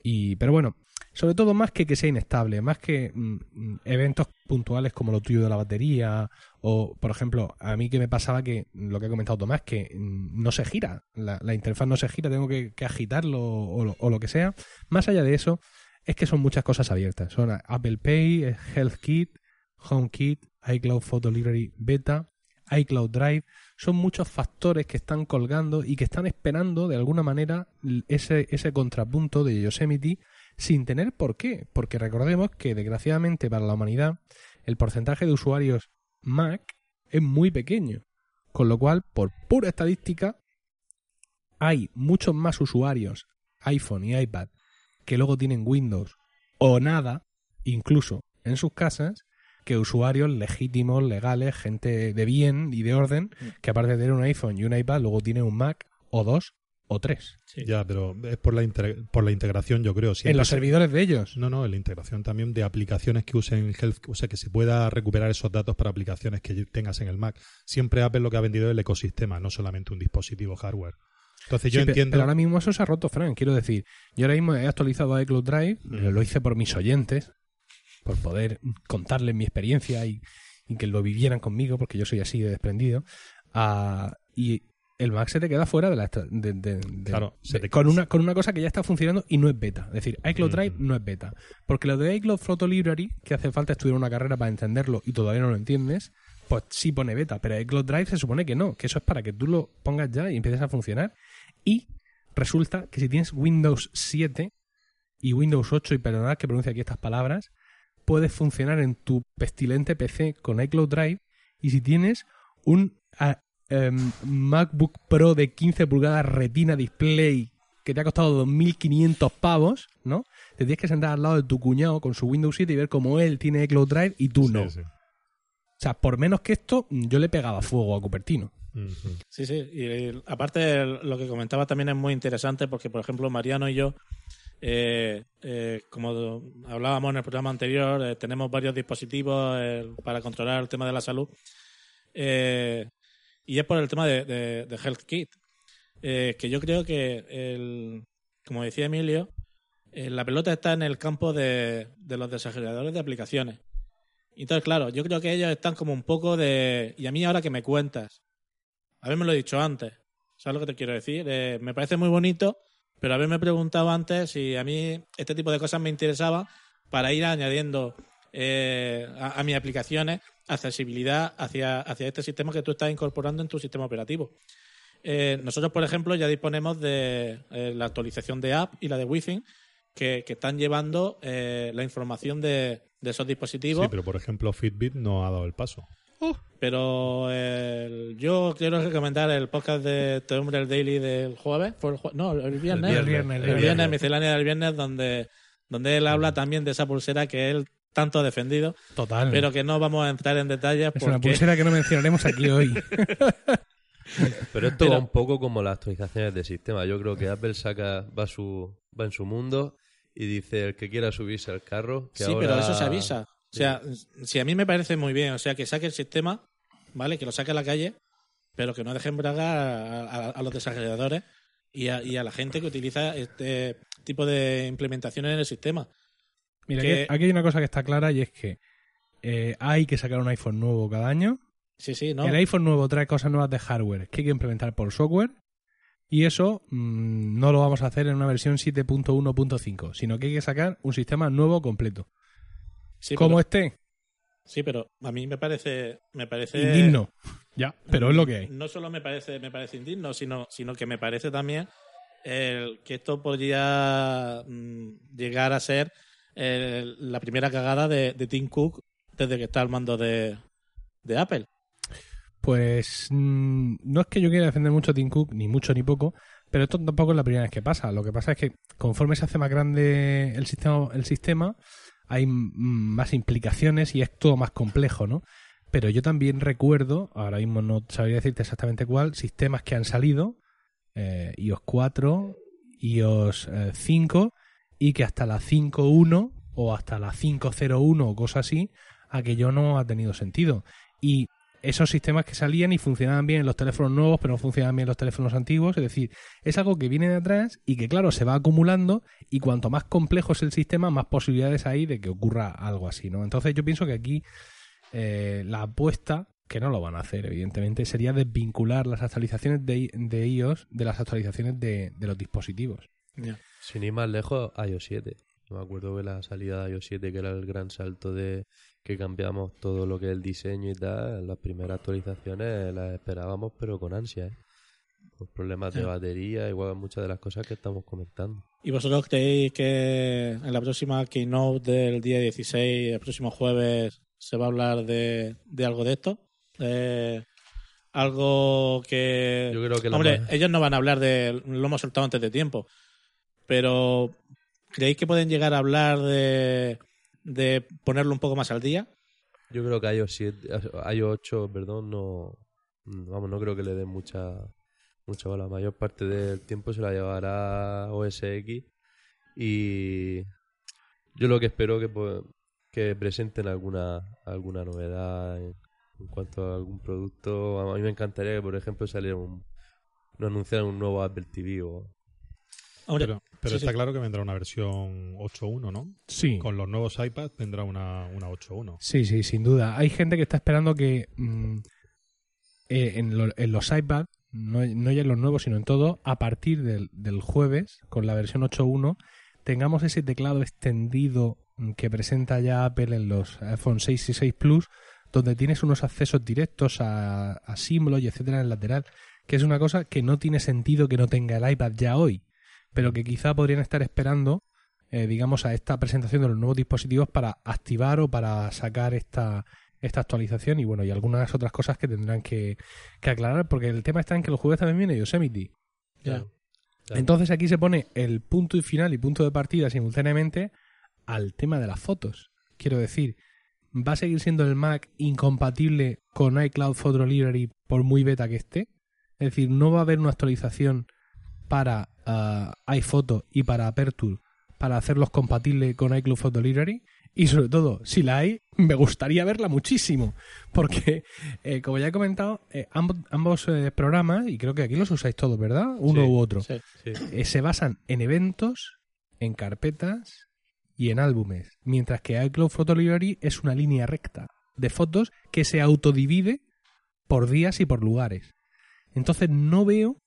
Y, pero bueno, sobre todo más que que sea inestable, más que mm, mm, eventos puntuales como lo tuyo de la batería o, por ejemplo, a mí que me pasaba que lo que ha comentado Tomás, que mm, no se gira, la, la interfaz no se gira, tengo que, que agitarlo o, lo- o lo que sea. Más allá de eso, es que son muchas cosas abiertas. Son Apple Pay, eh, Health Kit, HomeKit, iCloud Photo Library Beta, iCloud Drive. Son muchos factores que están colgando y que están esperando de alguna manera ese, ese contrapunto de Yosemite sin tener por qué. Porque recordemos que desgraciadamente para la humanidad el porcentaje de usuarios Mac es muy pequeño. Con lo cual, por pura estadística, hay muchos más usuarios iPhone y iPad que luego tienen Windows o nada, incluso en sus casas, que usuarios legítimos, legales, gente de bien y de orden, que aparte de tener un iPhone y un iPad, luego tiene un Mac o dos o tres. Ya, pero es por la, por la integración, yo creo. en los se- servidores de ellos. No, no, en la integración también de aplicaciones que usen Health, o sea, que se pueda recuperar esos datos para aplicaciones que tengas en el Mac. Siempre Apple lo que ha vendido es el ecosistema, no solamente un dispositivo hardware. Entonces yo Sí, entiendo... Pero ahora mismo eso se ha roto, Fran. Quiero decir, yo ahora mismo he actualizado a iCloud Drive, Mm. lo hice por mis oyentes, por poder contarles mi experiencia y, y que lo vivieran conmigo, porque yo soy así de desprendido. Ah, y el Mac se te queda fuera de la. de- de- de- Claro, se de- te- con, una, con una cosa que ya está funcionando y no es beta. Es decir, iCloud Drive Ujú. no es beta. Porque lo de iCloud Photo Library, que hace falta estudiar una carrera para entenderlo y todavía no lo entiendes, pues sí pone beta. Pero iCloud Drive se supone que no, que eso es para que tú lo pongas ya y empieces a funcionar. Y resulta que si tienes Windows 7 y Windows 8, y perdonad que pronuncie aquí estas palabras, puedes funcionar en tu pestilente PC con iCloud Drive. Y si tienes un ah, em, MacBook Pro de 15 pulgadas Retina Display que te ha costado 2.500 pavos, ¿no? Te tienes que sentar al lado de tu cuñado con su Windows 7 y ver cómo él tiene iCloud Drive y tú Sí, no. sí. O sea, por menos que esto, yo le pegaba fuego a Cupertino. Sí, sí. Y aparte, lo que comentaba también es muy interesante porque, por ejemplo, Mariano y yo, eh, eh, como hablábamos en el programa anterior, eh, tenemos varios dispositivos para controlar el tema de la salud. Y es por el tema de, de, Health Kit. Que yo creo que, el, como decía Emilio, la pelota está en el campo de, de los desarrolladores de aplicaciones. Entonces, claro, yo creo que ellos están como un poco de... ¿Y a mí ahora que me cuentas? Haberme lo dicho antes. ¿Sabes lo que te quiero decir? Eh, me parece muy bonito, pero haberme preguntado antes si a mí este tipo de cosas me interesaba para ir añadiendo eh, a, mis aplicaciones accesibilidad hacia, hacia este sistema que tú estás incorporando en tu sistema operativo. Eh, nosotros, por ejemplo, ya disponemos de eh, la actualización de app y la de Wi-Fi que, que están llevando eh, la información de, de esos dispositivos. Sí, pero por ejemplo Fitbit no ha dado el paso. Pero el- yo quiero recomendar el podcast de Este Hombre el Daily del jueves. ¿Fue el jue- no, el viernes. El viernes, El el viernes, miscelánea del viernes, donde, donde él habla también de esa pulsera que él tanto ha defendido, Total. pero que no vamos a entrar en detalles es una porque pulsera que no mencionaremos aquí hoy. Pero esto va un poco como las actualizaciones de sistema. Yo creo que Apple saca, va, su, va en su mundo y dice el que quiera subirse al carro. Que sí, ahora- pero eso se avisa. O sea, si a mí me parece muy bien, o sea, que saque el sistema, ¿vale? Que lo saque a la calle, pero que no dejen bragar a, a- a los desarrolladores y a, y a la gente que utiliza este tipo de implementaciones en el sistema. Mira, Que- aquí, aquí hay una cosa que está clara y es que eh, hay que sacar un iPhone nuevo cada año. Sí, sí, ¿no? El iPhone nuevo trae cosas nuevas de hardware que hay que implementar por software. Y eso mm, no lo vamos a hacer en una versión 7.1.5, sino que hay que sacar un sistema nuevo completo. Sí, Como pero, este, sí, pero a mí me parece, me parece indigno. Ya, pero es lo que hay. No solo me parece, me parece indigno, sino, sino que me parece también el, que esto podría mm, llegar a ser el- la primera cagada de, de Tim Cook desde que está al mando de, de Apple. Pues mm, no es que yo quiera defender mucho a Tim Cook, ni mucho ni poco, pero esto tampoco es la primera vez que pasa. Lo que pasa es que conforme se hace más grande el sistema, el sistema hay más implicaciones y es todo más complejo, ¿no? Pero yo también recuerdo, ahora mismo no sabría decirte exactamente cuál, sistemas que han salido, eh, iOS 4, iOS eh, 5, y que hasta la 5.1 o hasta la 5.01 o cosas así, aquello no ha tenido sentido. Y esos sistemas que salían y funcionaban bien en los teléfonos nuevos, pero no funcionaban bien en los teléfonos antiguos. Es decir, es algo que viene de atrás y que, claro, se va acumulando y cuanto más complejo es el sistema, más posibilidades hay de que ocurra algo así, ¿no? Entonces yo pienso que aquí eh, la apuesta, que no lo van a hacer, evidentemente, sería desvincular las actualizaciones de, de iOS de las actualizaciones de, de los dispositivos. Sin ir más lejos, iOS 7. Me acuerdo que la salida de iOS 7, que era el gran salto de que cambiamos todo lo que es el diseño y tal, las primeras actualizaciones las esperábamos, pero con ansia, ¿eh? Por problemas de Sí. batería, igual muchas de las cosas que estamos comentando. ¿Y vosotros creéis que en la próxima keynote del día 16, el próximo jueves, se va a hablar de, de algo de esto? Algo que... Yo creo que Hombre, más- ellos no van a hablar de... Lo hemos soltado antes de tiempo. Pero ¿creéis que pueden llegar a hablar de, de ponerlo un poco más al día? Yo creo que iOS 7, iOS 8, perdón, no, vamos, no creo que le den mucha, mucha bola. La mayor parte del tiempo se la llevará OS X y yo lo que espero que pues, que presenten alguna alguna novedad en, en cuanto a algún producto. A mí me encantaría que, por ejemplo, saliera un, no anunciaran un nuevo Apple TV o Hombre, Pero, pero sí, está sí. claro que vendrá una versión 8.1, ¿no? Sí. Con los nuevos iPads vendrá una, una 8.1. Sí, sí, sin duda. Hay gente que está esperando que mm, eh, en, lo- en los iPad, no, no ya en los nuevos, sino en todo, a partir del, del jueves, con la versión 8.1, tengamos ese teclado extendido mm, que presenta ya Apple en los iPhone 6 y 6 Plus, donde tienes unos accesos directos a, a símbolos y etcétera en el lateral, que es una cosa que no tiene sentido que no tenga el iPad ya hoy, pero que quizá podrían estar esperando eh, digamos, a esta presentación de los nuevos dispositivos para activar o para sacar esta, esta actualización y bueno, y algunas otras cosas que tendrán que, que aclarar, porque el tema está en que los jueves también viene Yosemite. Entonces aquí se pone el punto y final y punto de partida simultáneamente al tema de las fotos. Quiero decir, ¿va a seguir siendo el Mac incompatible con iCloud Photo Library por muy beta que esté? Es decir, no va a haber una actualización para ah, iPhoto y para Aperture para hacerlos compatibles con iCloud Photo Library. Y sobre todo, si la hay, me gustaría verla muchísimo. Porque, eh, como ya he comentado, eh, ambos, ambos, eh, programas, y creo que aquí los usáis todos, ¿verdad? Uno Sí, u otro. Sí. Sí. eh, se basan en eventos, en carpetas y en álbumes. Mientras que iCloud Photo Library es una línea recta de fotos que se autodivide por días y por lugares. Entonces no veo.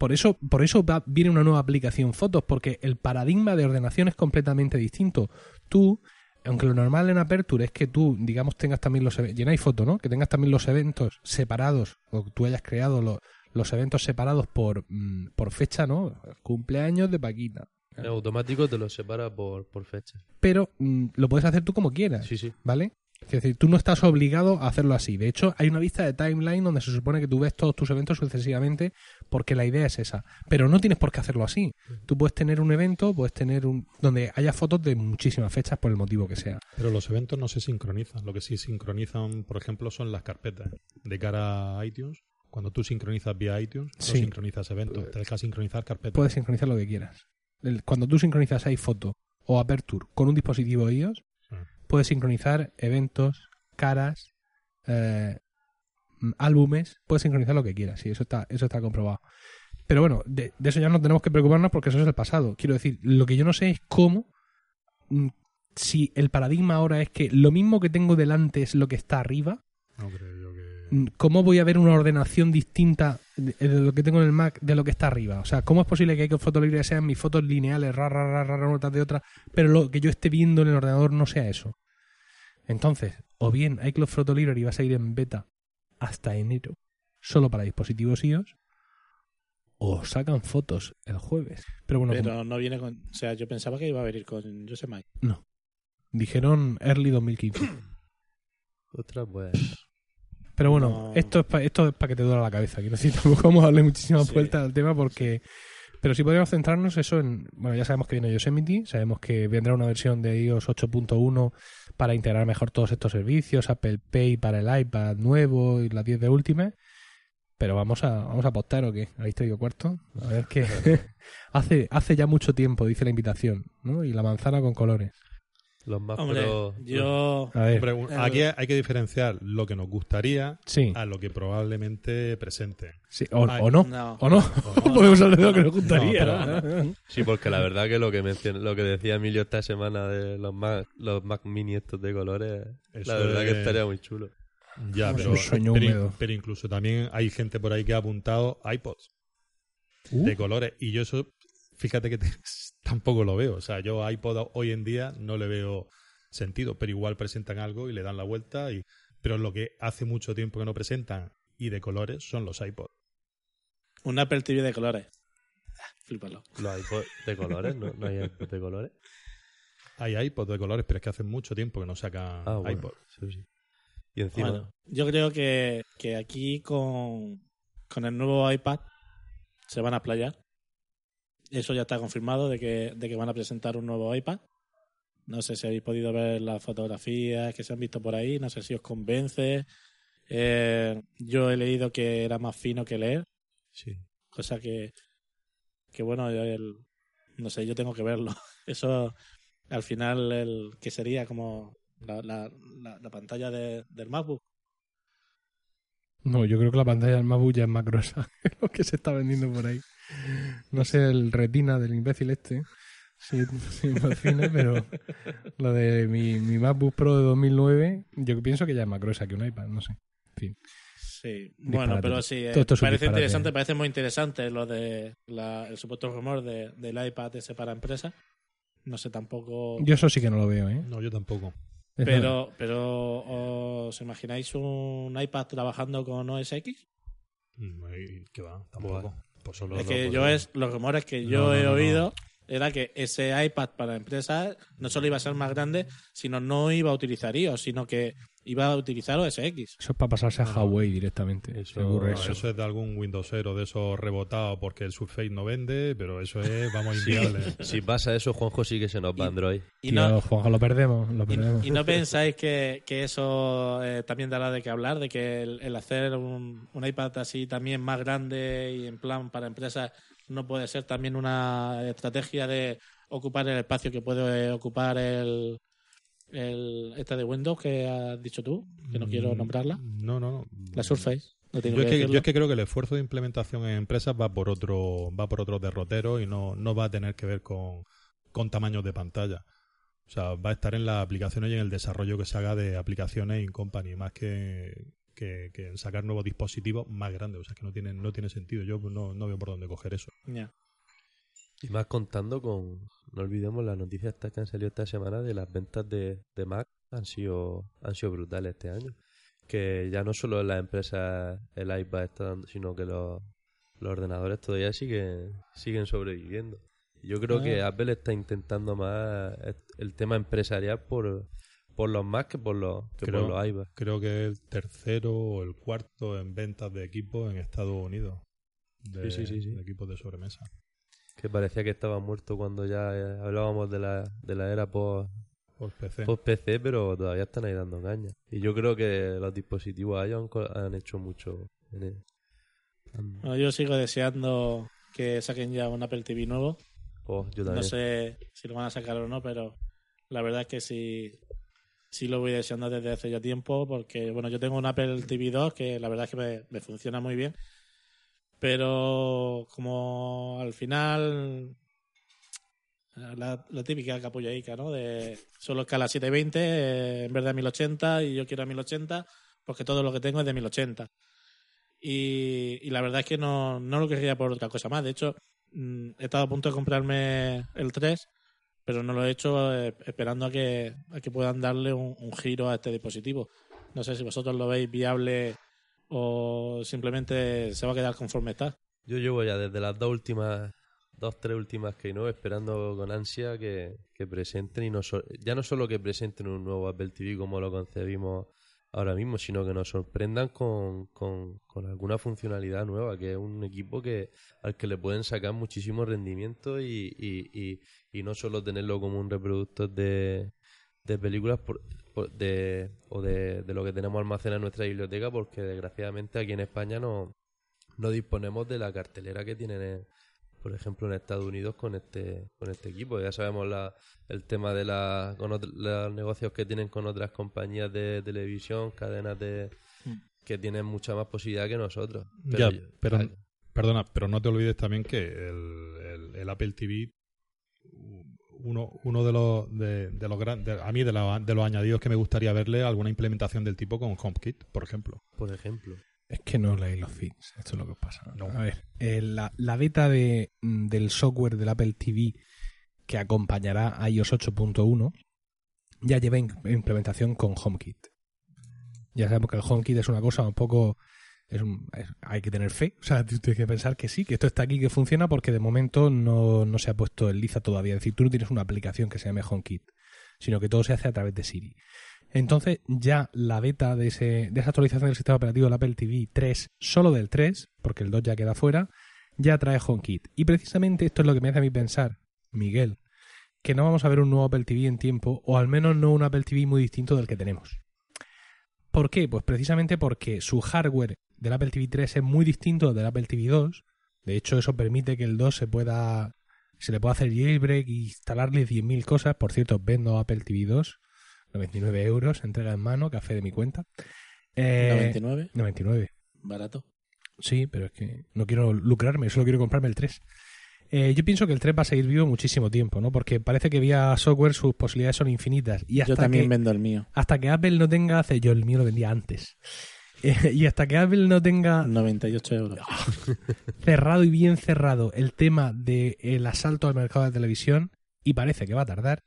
Por eso, por eso va- viene una nueva aplicación fotos, porque el paradigma de ordenación es completamente distinto. Tú, aunque lo normal en Aperture es que tú, digamos, tengas también los eventos, llenáis foto, ¿no? Que tengas también los eventos separados, o que tú hayas creado lo- los eventos separados por, mm, por fecha, ¿no? Cumpleaños de Paquita. En automático te lo separa por, por fecha. Pero mm, lo puedes hacer tú como quieras. Sí, sí. ¿Vale? Es decir, tú no estás obligado a hacerlo así. De hecho, hay una vista de timeline donde se supone que tú ves todos tus eventos sucesivamente porque la idea es esa. Pero no tienes por qué hacerlo así. Tú puedes tener un evento, puedes tener un... donde haya fotos de muchísimas fechas por el motivo que sea. Pero los eventos no se sincronizan. Lo que sí sincronizan, por ejemplo, son las carpetas. De cara a iTunes, cuando tú sincronizas vía iTunes, no Sí. sincronizas eventos. Te deja sincronizar carpetas. Puedes sincronizar lo que quieras. Cuando tú sincronizas iPhoto o Aperture con un dispositivo iOS. Puedes sincronizar eventos, caras, eh, álbumes, puedes sincronizar lo que quieras, sí, eso está, eso está comprobado. Pero bueno, de, de eso ya no tenemos que preocuparnos porque eso es el pasado. Quiero decir, lo que yo no sé es cómo, mm, si el paradigma ahora es que lo mismo que tengo delante es lo que está arriba, No creo yo ¿cómo voy a ver una ordenación distinta de, de lo que tengo en el Mac de lo que está arriba? O sea, ¿cómo es posible que iCloud Photo Library sean mis fotos lineales, ra, ra, ra, ra, ra, una tras de otra, pero lo que yo esté viendo en el ordenador no sea eso? Entonces, o bien iCloud Photo Library va a seguir en beta hasta enero, solo para dispositivos iOS, o sacan fotos el jueves. Pero bueno, como- Pero no viene con. O sea, yo pensaba que iba a venir con Yosemite. no. Dijeron early 2015. Ostras, pues. Pero bueno, No. esto es para esto es que te duela la cabeza. Quiero decir, tampoco vamos a darle muchísimas Sí. vueltas al tema porque... Pero sí podríamos centrarnos eso en... Bueno, ya sabemos que viene Yosemite, sabemos que vendrá una versión de iOS 8.1 para integrar mejor todos estos servicios, Apple Pay para el iPad nuevo y la 10 de última. Pero vamos a, vamos a apostar o qué, ¿habéis traído cuarto? A ver qué. hace, hace ya mucho tiempo, dice la invitación, ¿no? Y la manzana con colores. Los más Hombre, pro- yo. A ver, aquí hay que diferenciar lo que nos gustaría sí, a lo que probablemente presente. sí, o, no, No. o no. O no, Podemos hablar de lo que nos No, gustaría. pero Sí, porque la verdad que lo que lo que decía Emilio esta semana de los Mac, los Mac Mini estos de colores, Eso la verdad que es- estaría muy chulo. Ya, Es pero, un sueño pero- húmedo. pero incluso también hay gente por ahí que ha apuntado iPods Uh. de colores. Y yo eso, fíjate que te- tampoco lo veo. O sea, yo a iPod hoy en día no le veo sentido, pero igual presentan algo y le dan la vuelta. Y... Pero lo que hace mucho tiempo que no presentan y de colores son los iPods. Un Apple TV de colores. Ah, Flípalo. Los iPods de colores, ¿no? No hay iPods de colores. Hay iPods de colores, pero es que hace mucho tiempo que no sacan Ah, bueno, iPod. sí, sí. Y encima, Bueno, yo creo que, que aquí con, con el nuevo iPad se van a playar. Eso ya está confirmado de que, de que van a presentar un nuevo iPad. No sé si habéis podido ver las fotografías que se han visto por ahí, no sé si os convence. Eh, yo he leído que era más fino que leer, Sí. cosa que, que bueno, el- no sé, yo tengo que verlo. Eso al final, el que sería como la, la, la, la pantalla de- del MacBook. No, yo creo que la pantalla del MacBook ya es más gruesa que lo que se está vendiendo por ahí. No sé el retina del imbécil este, si, si me fina, pero lo de mi, mi MacBook Pro de 2009, yo pienso que ya es más gruesa que un iPad, no sé. En fin. Sí, Disparate. bueno, pero sí, eh, Todo esto es un parece disparate. interesante, parece muy interesante lo de la- el supuesto rumor de, del iPad ese para empresa. No sé tampoco. Yo eso sí que no lo veo, ¿eh? No, yo tampoco. Pero, pero ¿os imagináis un iPad trabajando con OS X? Mm, y ¿Qué va? Tampoco. Pues solo es que yo es los rumores que yo No, he no, no. oído era que ese iPad para empresas no solo iba a ser más grande, sino no iba a utilizar iOS, sino que iba a utilizar OS X. Eso es para pasarse a. Huawei directamente. Eso- se ocurre no, eso. Eso es de algún Windowsero de esos rebotados porque el Surface no vende, pero eso es, vamos, inviable. Si pasa eso, Juanjo sí que se nos va Y- Android. Y Tío, no, Juanjo, lo perdemos, lo y, perdemos. y no pensáis que, que eso eh, también dará de qué hablar, de que el, el hacer un, un iPad así también más grande y en plan para empresas no puede ser también una estrategia de ocupar el espacio que puede ocupar el, el este de Windows que has dicho tú, que no quiero Mm, nombrarla, No, no, no. la Surface. No tengo Yo es, que que, decirlo. yo es que creo que el esfuerzo de implementación en empresas va por otro, va por otro derrotero y no, no va a tener que ver con, con tamaños de pantalla. O sea, va a estar en las aplicaciones y en el desarrollo que se haga de aplicaciones in company, más que, que, que en sacar nuevos dispositivos más grandes. O sea, que no tiene, no tiene sentido. Yo no, no veo por dónde coger eso. Ya. Y más contando con, no olvidemos las noticias estas que han salido esta semana de las ventas de, de Mac han sido, han sido brutales este año. Que ya no solo en las empresas el iPad está dando, sino que los, los ordenadores todavía siguen, siguen sobreviviendo. Yo creo Ah. que Apple está intentando más el tema empresarial por, por los Mac que por los, que Creo- por los iPad. Creo que es el tercero o el cuarto en ventas de equipos en Estados Unidos. De, sí, sí, sí. de equipos de sobremesa. Que parecía que estaba muerto cuando ya eh, hablábamos de la, de la era post, Por PC. Post PC, pero todavía están ahí dando caña. Y yo creo que los dispositivos iOS han, co- han hecho mucho. En el- han- Bueno, yo sigo deseando que saquen ya un Apple TV nuevo. oh, yo No también. sé si lo van a sacar o no, pero la verdad es que sí, sí lo voy deseando desde hace ya tiempo, porque bueno, yo tengo un Apple TV 2 que la verdad es que me, me funciona muy bien, pero como al final la, típica capullaica, ¿no? De solo escala 720 eh, en vez de a 1080 y yo quiero a 1080 porque todo lo que tengo es de 1080. Y, y la verdad es que no, no lo querría por otra cosa más. De hecho, mm, he estado a punto de comprarme el 3, pero no lo he hecho eh, esperando a que, a que puedan darle un giro a este dispositivo. No sé si vosotros lo veis viable o simplemente se va a quedar conforme está. Yo llevo ya desde las dos últimas, dos, tres últimas que no, esperando con ansia que, que presenten y no ya no solo que presenten un nuevo Apple TV como lo concebimos ahora mismo, sino que nos sorprendan con, con, con alguna funcionalidad nueva, que es un equipo que al que le pueden sacar muchísimo rendimiento y, y, y, y no solo tenerlo como un reproductor de, de películas por- por- de, o de, de lo que tenemos almacenado en nuestra biblioteca, porque desgraciadamente aquí en España no, no disponemos de la cartelera que tienen, en- por ejemplo, en Estados Unidos con este con este equipo. Ya sabemos la, el tema de la, con otr- los negocios que tienen con otras compañías de televisión, cadenas de Mm. que tienen mucha más posibilidad que nosotros. Ya, yo- pero- Perdona, pero no te olvides también que el, el- el Apple TV, uno, uno de los, de, de los grandes, a mí de, la- de los añadidos que me gustaría verle alguna implementación del tipo con HomeKit, por ejemplo. por ejemplo. Es que no leéis los feeds, esto es lo que os pasa. No. A ver, eh, la, la beta de, mm, del software del Apple TV que acompañará a iOS 8.1 ya lleva in- implementación con HomeKit. Ya sabemos que el HomeKit es una cosa un poco... hay que tener fe, o sea, tienes que pensar que sí, que esto está aquí, que funciona, porque de momento no, no se ha puesto en liza todavía. Es decir, tú no tienes una aplicación que se llame HomeKit, sino que todo se hace a través de Siri. Entonces, ya la beta de, ese, de esa actualización del sistema operativo del Apple TV 3, solo del 3, porque el 2 ya queda fuera, ya trae HomeKit. Y precisamente esto es lo que me hace a mí pensar, Miguel, que no vamos a ver un nuevo Apple TV en tiempo, o al menos no un Apple TV muy distinto del que tenemos. ¿Por qué? Pues precisamente porque su hardware del Apple TV 3 es muy distinto del Apple TV 2. De hecho, eso permite que el 2 se pueda se le pueda hacer jailbreak e instalarle 10.000 cosas. Por cierto, vendo Apple TV 2, 99 euros, entrega en mano, café de mi cuenta. Eh, 99, 99. barato. Sí, pero es que no quiero lucrarme, solo quiero comprarme el 3. Eh, yo pienso que el 3 va a seguir vivo muchísimo tiempo, ¿no? Porque parece que vía software sus posibilidades son infinitas. Y hasta Yo también que, vendo el mío. hasta que Apple no tenga, hace yo el mío lo vendía antes. Y hasta que Apple no tenga 98 euros. cerrado y bien cerrado el tema del asalto al mercado de televisión, y parece que va a tardar,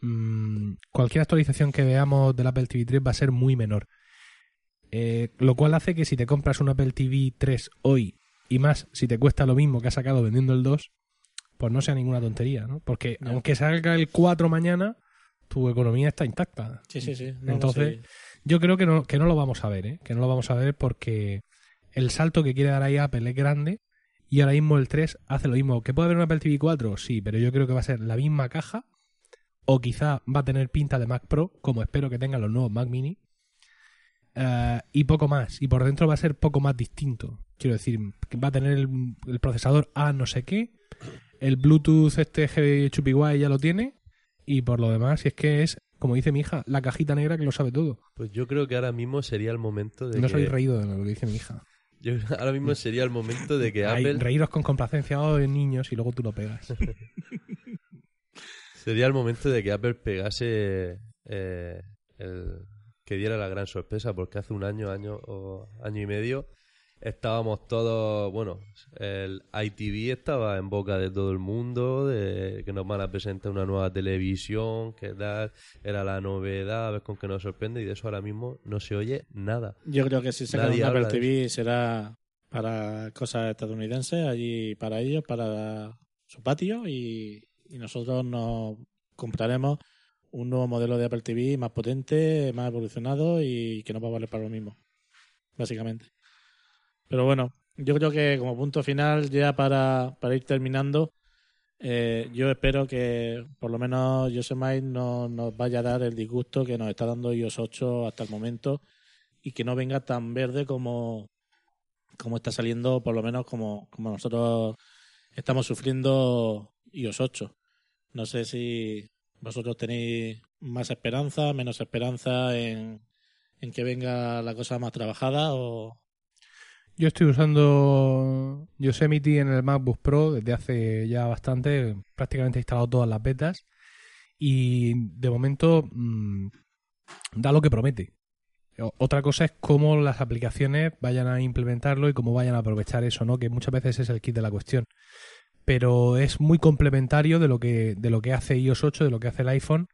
mm, cualquier actualización que veamos del Apple TV 3 va a ser muy menor. Eh, lo cual hace que si te compras un Apple TV 3 hoy, y más si te cuesta lo mismo que has sacado vendiendo el 2, pues no sea ninguna tontería, ¿no? Porque No. aunque salga el 4 mañana, tu economía está intacta. Sí, sí, sí. No, Entonces, no. Yo creo que no, que no lo vamos a ver, ¿eh? Que no lo vamos a ver porque el salto que quiere dar ahí Apple es grande y ahora mismo el 3 hace lo mismo. ¿Que puede haber un Apple TV 4? Sí, pero yo creo que va a ser la misma caja o quizá va a tener pinta de Mac Pro, como espero que tengan los nuevos Mac Mini. eh, y poco más. Y por dentro va a ser poco más distinto. Quiero decir, va a tener el, procesador A no sé qué. El Bluetooth este Chupi ya lo tiene. Y por lo demás, si es que es, como dice mi hija, la cajita negra que lo sabe todo. Pues yo creo que ahora mismo sería el momento de No que... os habéis reído de lo que dice mi hija. yo- ahora mismo sería el momento de que Ay, Apple... reíros con complacencia oh, niños y luego tú lo pegas. Sería el momento de que Apple pegase eh, el que diera la gran sorpresa, porque hace un año, año o año y medio estábamos todos, bueno, el ITV estaba en boca de todo el mundo, de que nos van a presentar una nueva televisión, que tal, era la novedad, a ver con qué nos sorprende, y de eso ahora mismo no se oye nada. Yo creo que si sacan un Apple TV será para cosas estadounidenses, allí para ellos, para su patio, y, y nosotros nos compraremos un nuevo modelo de Apple TV más potente, más evolucionado y que nos va a valer para lo mismo, básicamente. Pero bueno, yo creo que como punto final, ya para, para ir terminando, eh, yo espero que por lo menos Yosemite no nos vaya a dar el disgusto que nos está dando iOS 8 hasta el momento y que no venga tan verde como, como está saliendo, por lo menos como, como nosotros estamos sufriendo iOS 8. No sé si vosotros tenéis más esperanza, menos esperanza en, en que venga la cosa más trabajada o... Yo estoy usando Yosemite en el MacBook Pro desde hace ya bastante, prácticamente he instalado todas las betas y de momento mm, da lo que promete. Otra cosa es cómo las aplicaciones vayan a implementarlo y cómo vayan a aprovechar eso, ¿no? Que muchas veces es el kit de la cuestión. Pero es muy complementario de lo que, de lo que hace iOS 8, de lo que hace el iPhone.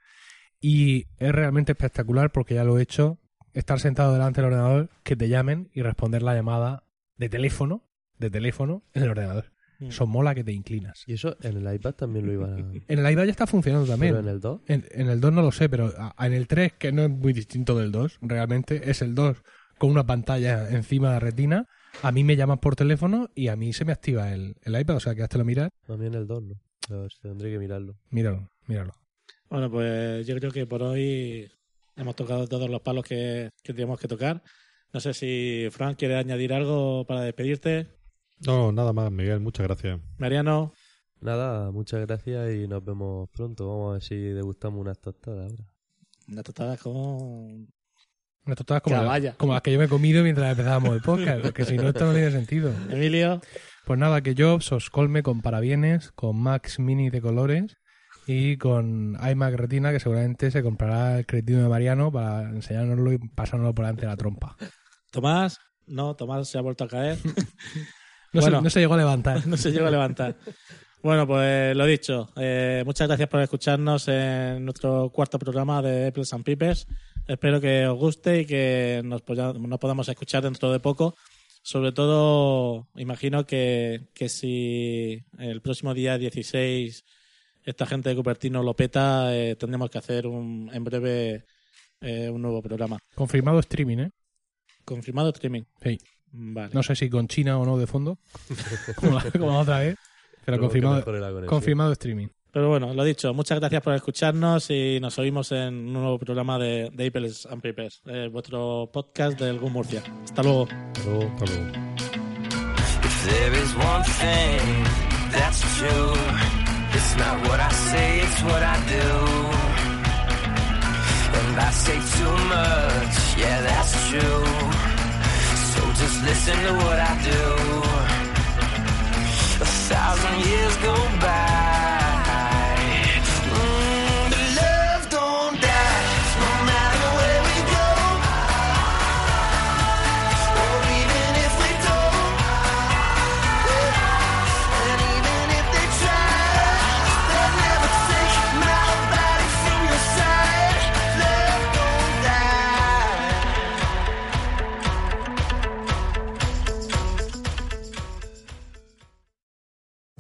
Y es realmente espectacular porque ya lo he hecho. Estar sentado delante del ordenador, que te llamen y responder la llamada de teléfono, de teléfono, en el ordenador. Mm. Eso mola que te inclinas. Y eso en el iPad también lo iban a... En el iPad ya está funcionando también. Pero en el 2... En, en el 2 no lo sé, pero a- en el 3, que no es muy distinto del 2, realmente, es el 2 con una pantalla encima de retina. A mí me llaman por teléfono y a mí se me activa el, el iPad, o sea que hazte lo mirar. A mí en el 2 no. Tendré que mirarlo. Míralo, míralo. Bueno, pues yo creo que por hoy hemos tocado todos los palos que, que teníamos que tocar. No sé si Frank quiere añadir algo para despedirte. No, nada más, Miguel, muchas gracias. Mariano, Nada, muchas gracias y nos vemos pronto. Vamos a ver si degustamos unas tostadas ahora. una tostada con... Unas tostadas como, la- como las que yo me he comido mientras empezábamos el podcast, porque si no, esto no tiene sentido. Emilio, Pues nada, que Jobs os colme con parabienes, con Max Mini de colores y con iMac Retina, que seguramente se comprará el cretino de Mariano para enseñárnoslo y pasárnoslo por delante de la trompa. Tomás, no, Tomás se ha vuelto a caer. No, Bueno. se, no se llegó a levantar. no se llegó a levantar. Bueno, pues lo dicho. eh, muchas gracias por escucharnos en nuestro cuarto programa de Apples and Pipers. Espero que os guste y que nos podamos escuchar dentro de poco. Sobre todo, imagino que, que si el próximo día 16 esta gente de Cupertino lo peta, eh, tendremos que hacer un, en breve eh, un nuevo programa. Confirmado streaming, ¿eh? ¿Confirmado streaming? Sí. Vale. No sé si con China o no de fondo, como la, como la otra vez, pero confirmado, confirmado streaming. Pero bueno, lo dicho, muchas gracias por escucharnos y nos oímos en un nuevo programa de, de Apples and Papers, eh, vuestro podcast del GUM Murcia. Hasta luego. Hasta luego. Hasta luego. If there is one thing that's true, it's not what I say, it's what I do. And I say too much, yeah, that's true. So just listen to what I do. A thousand years go by.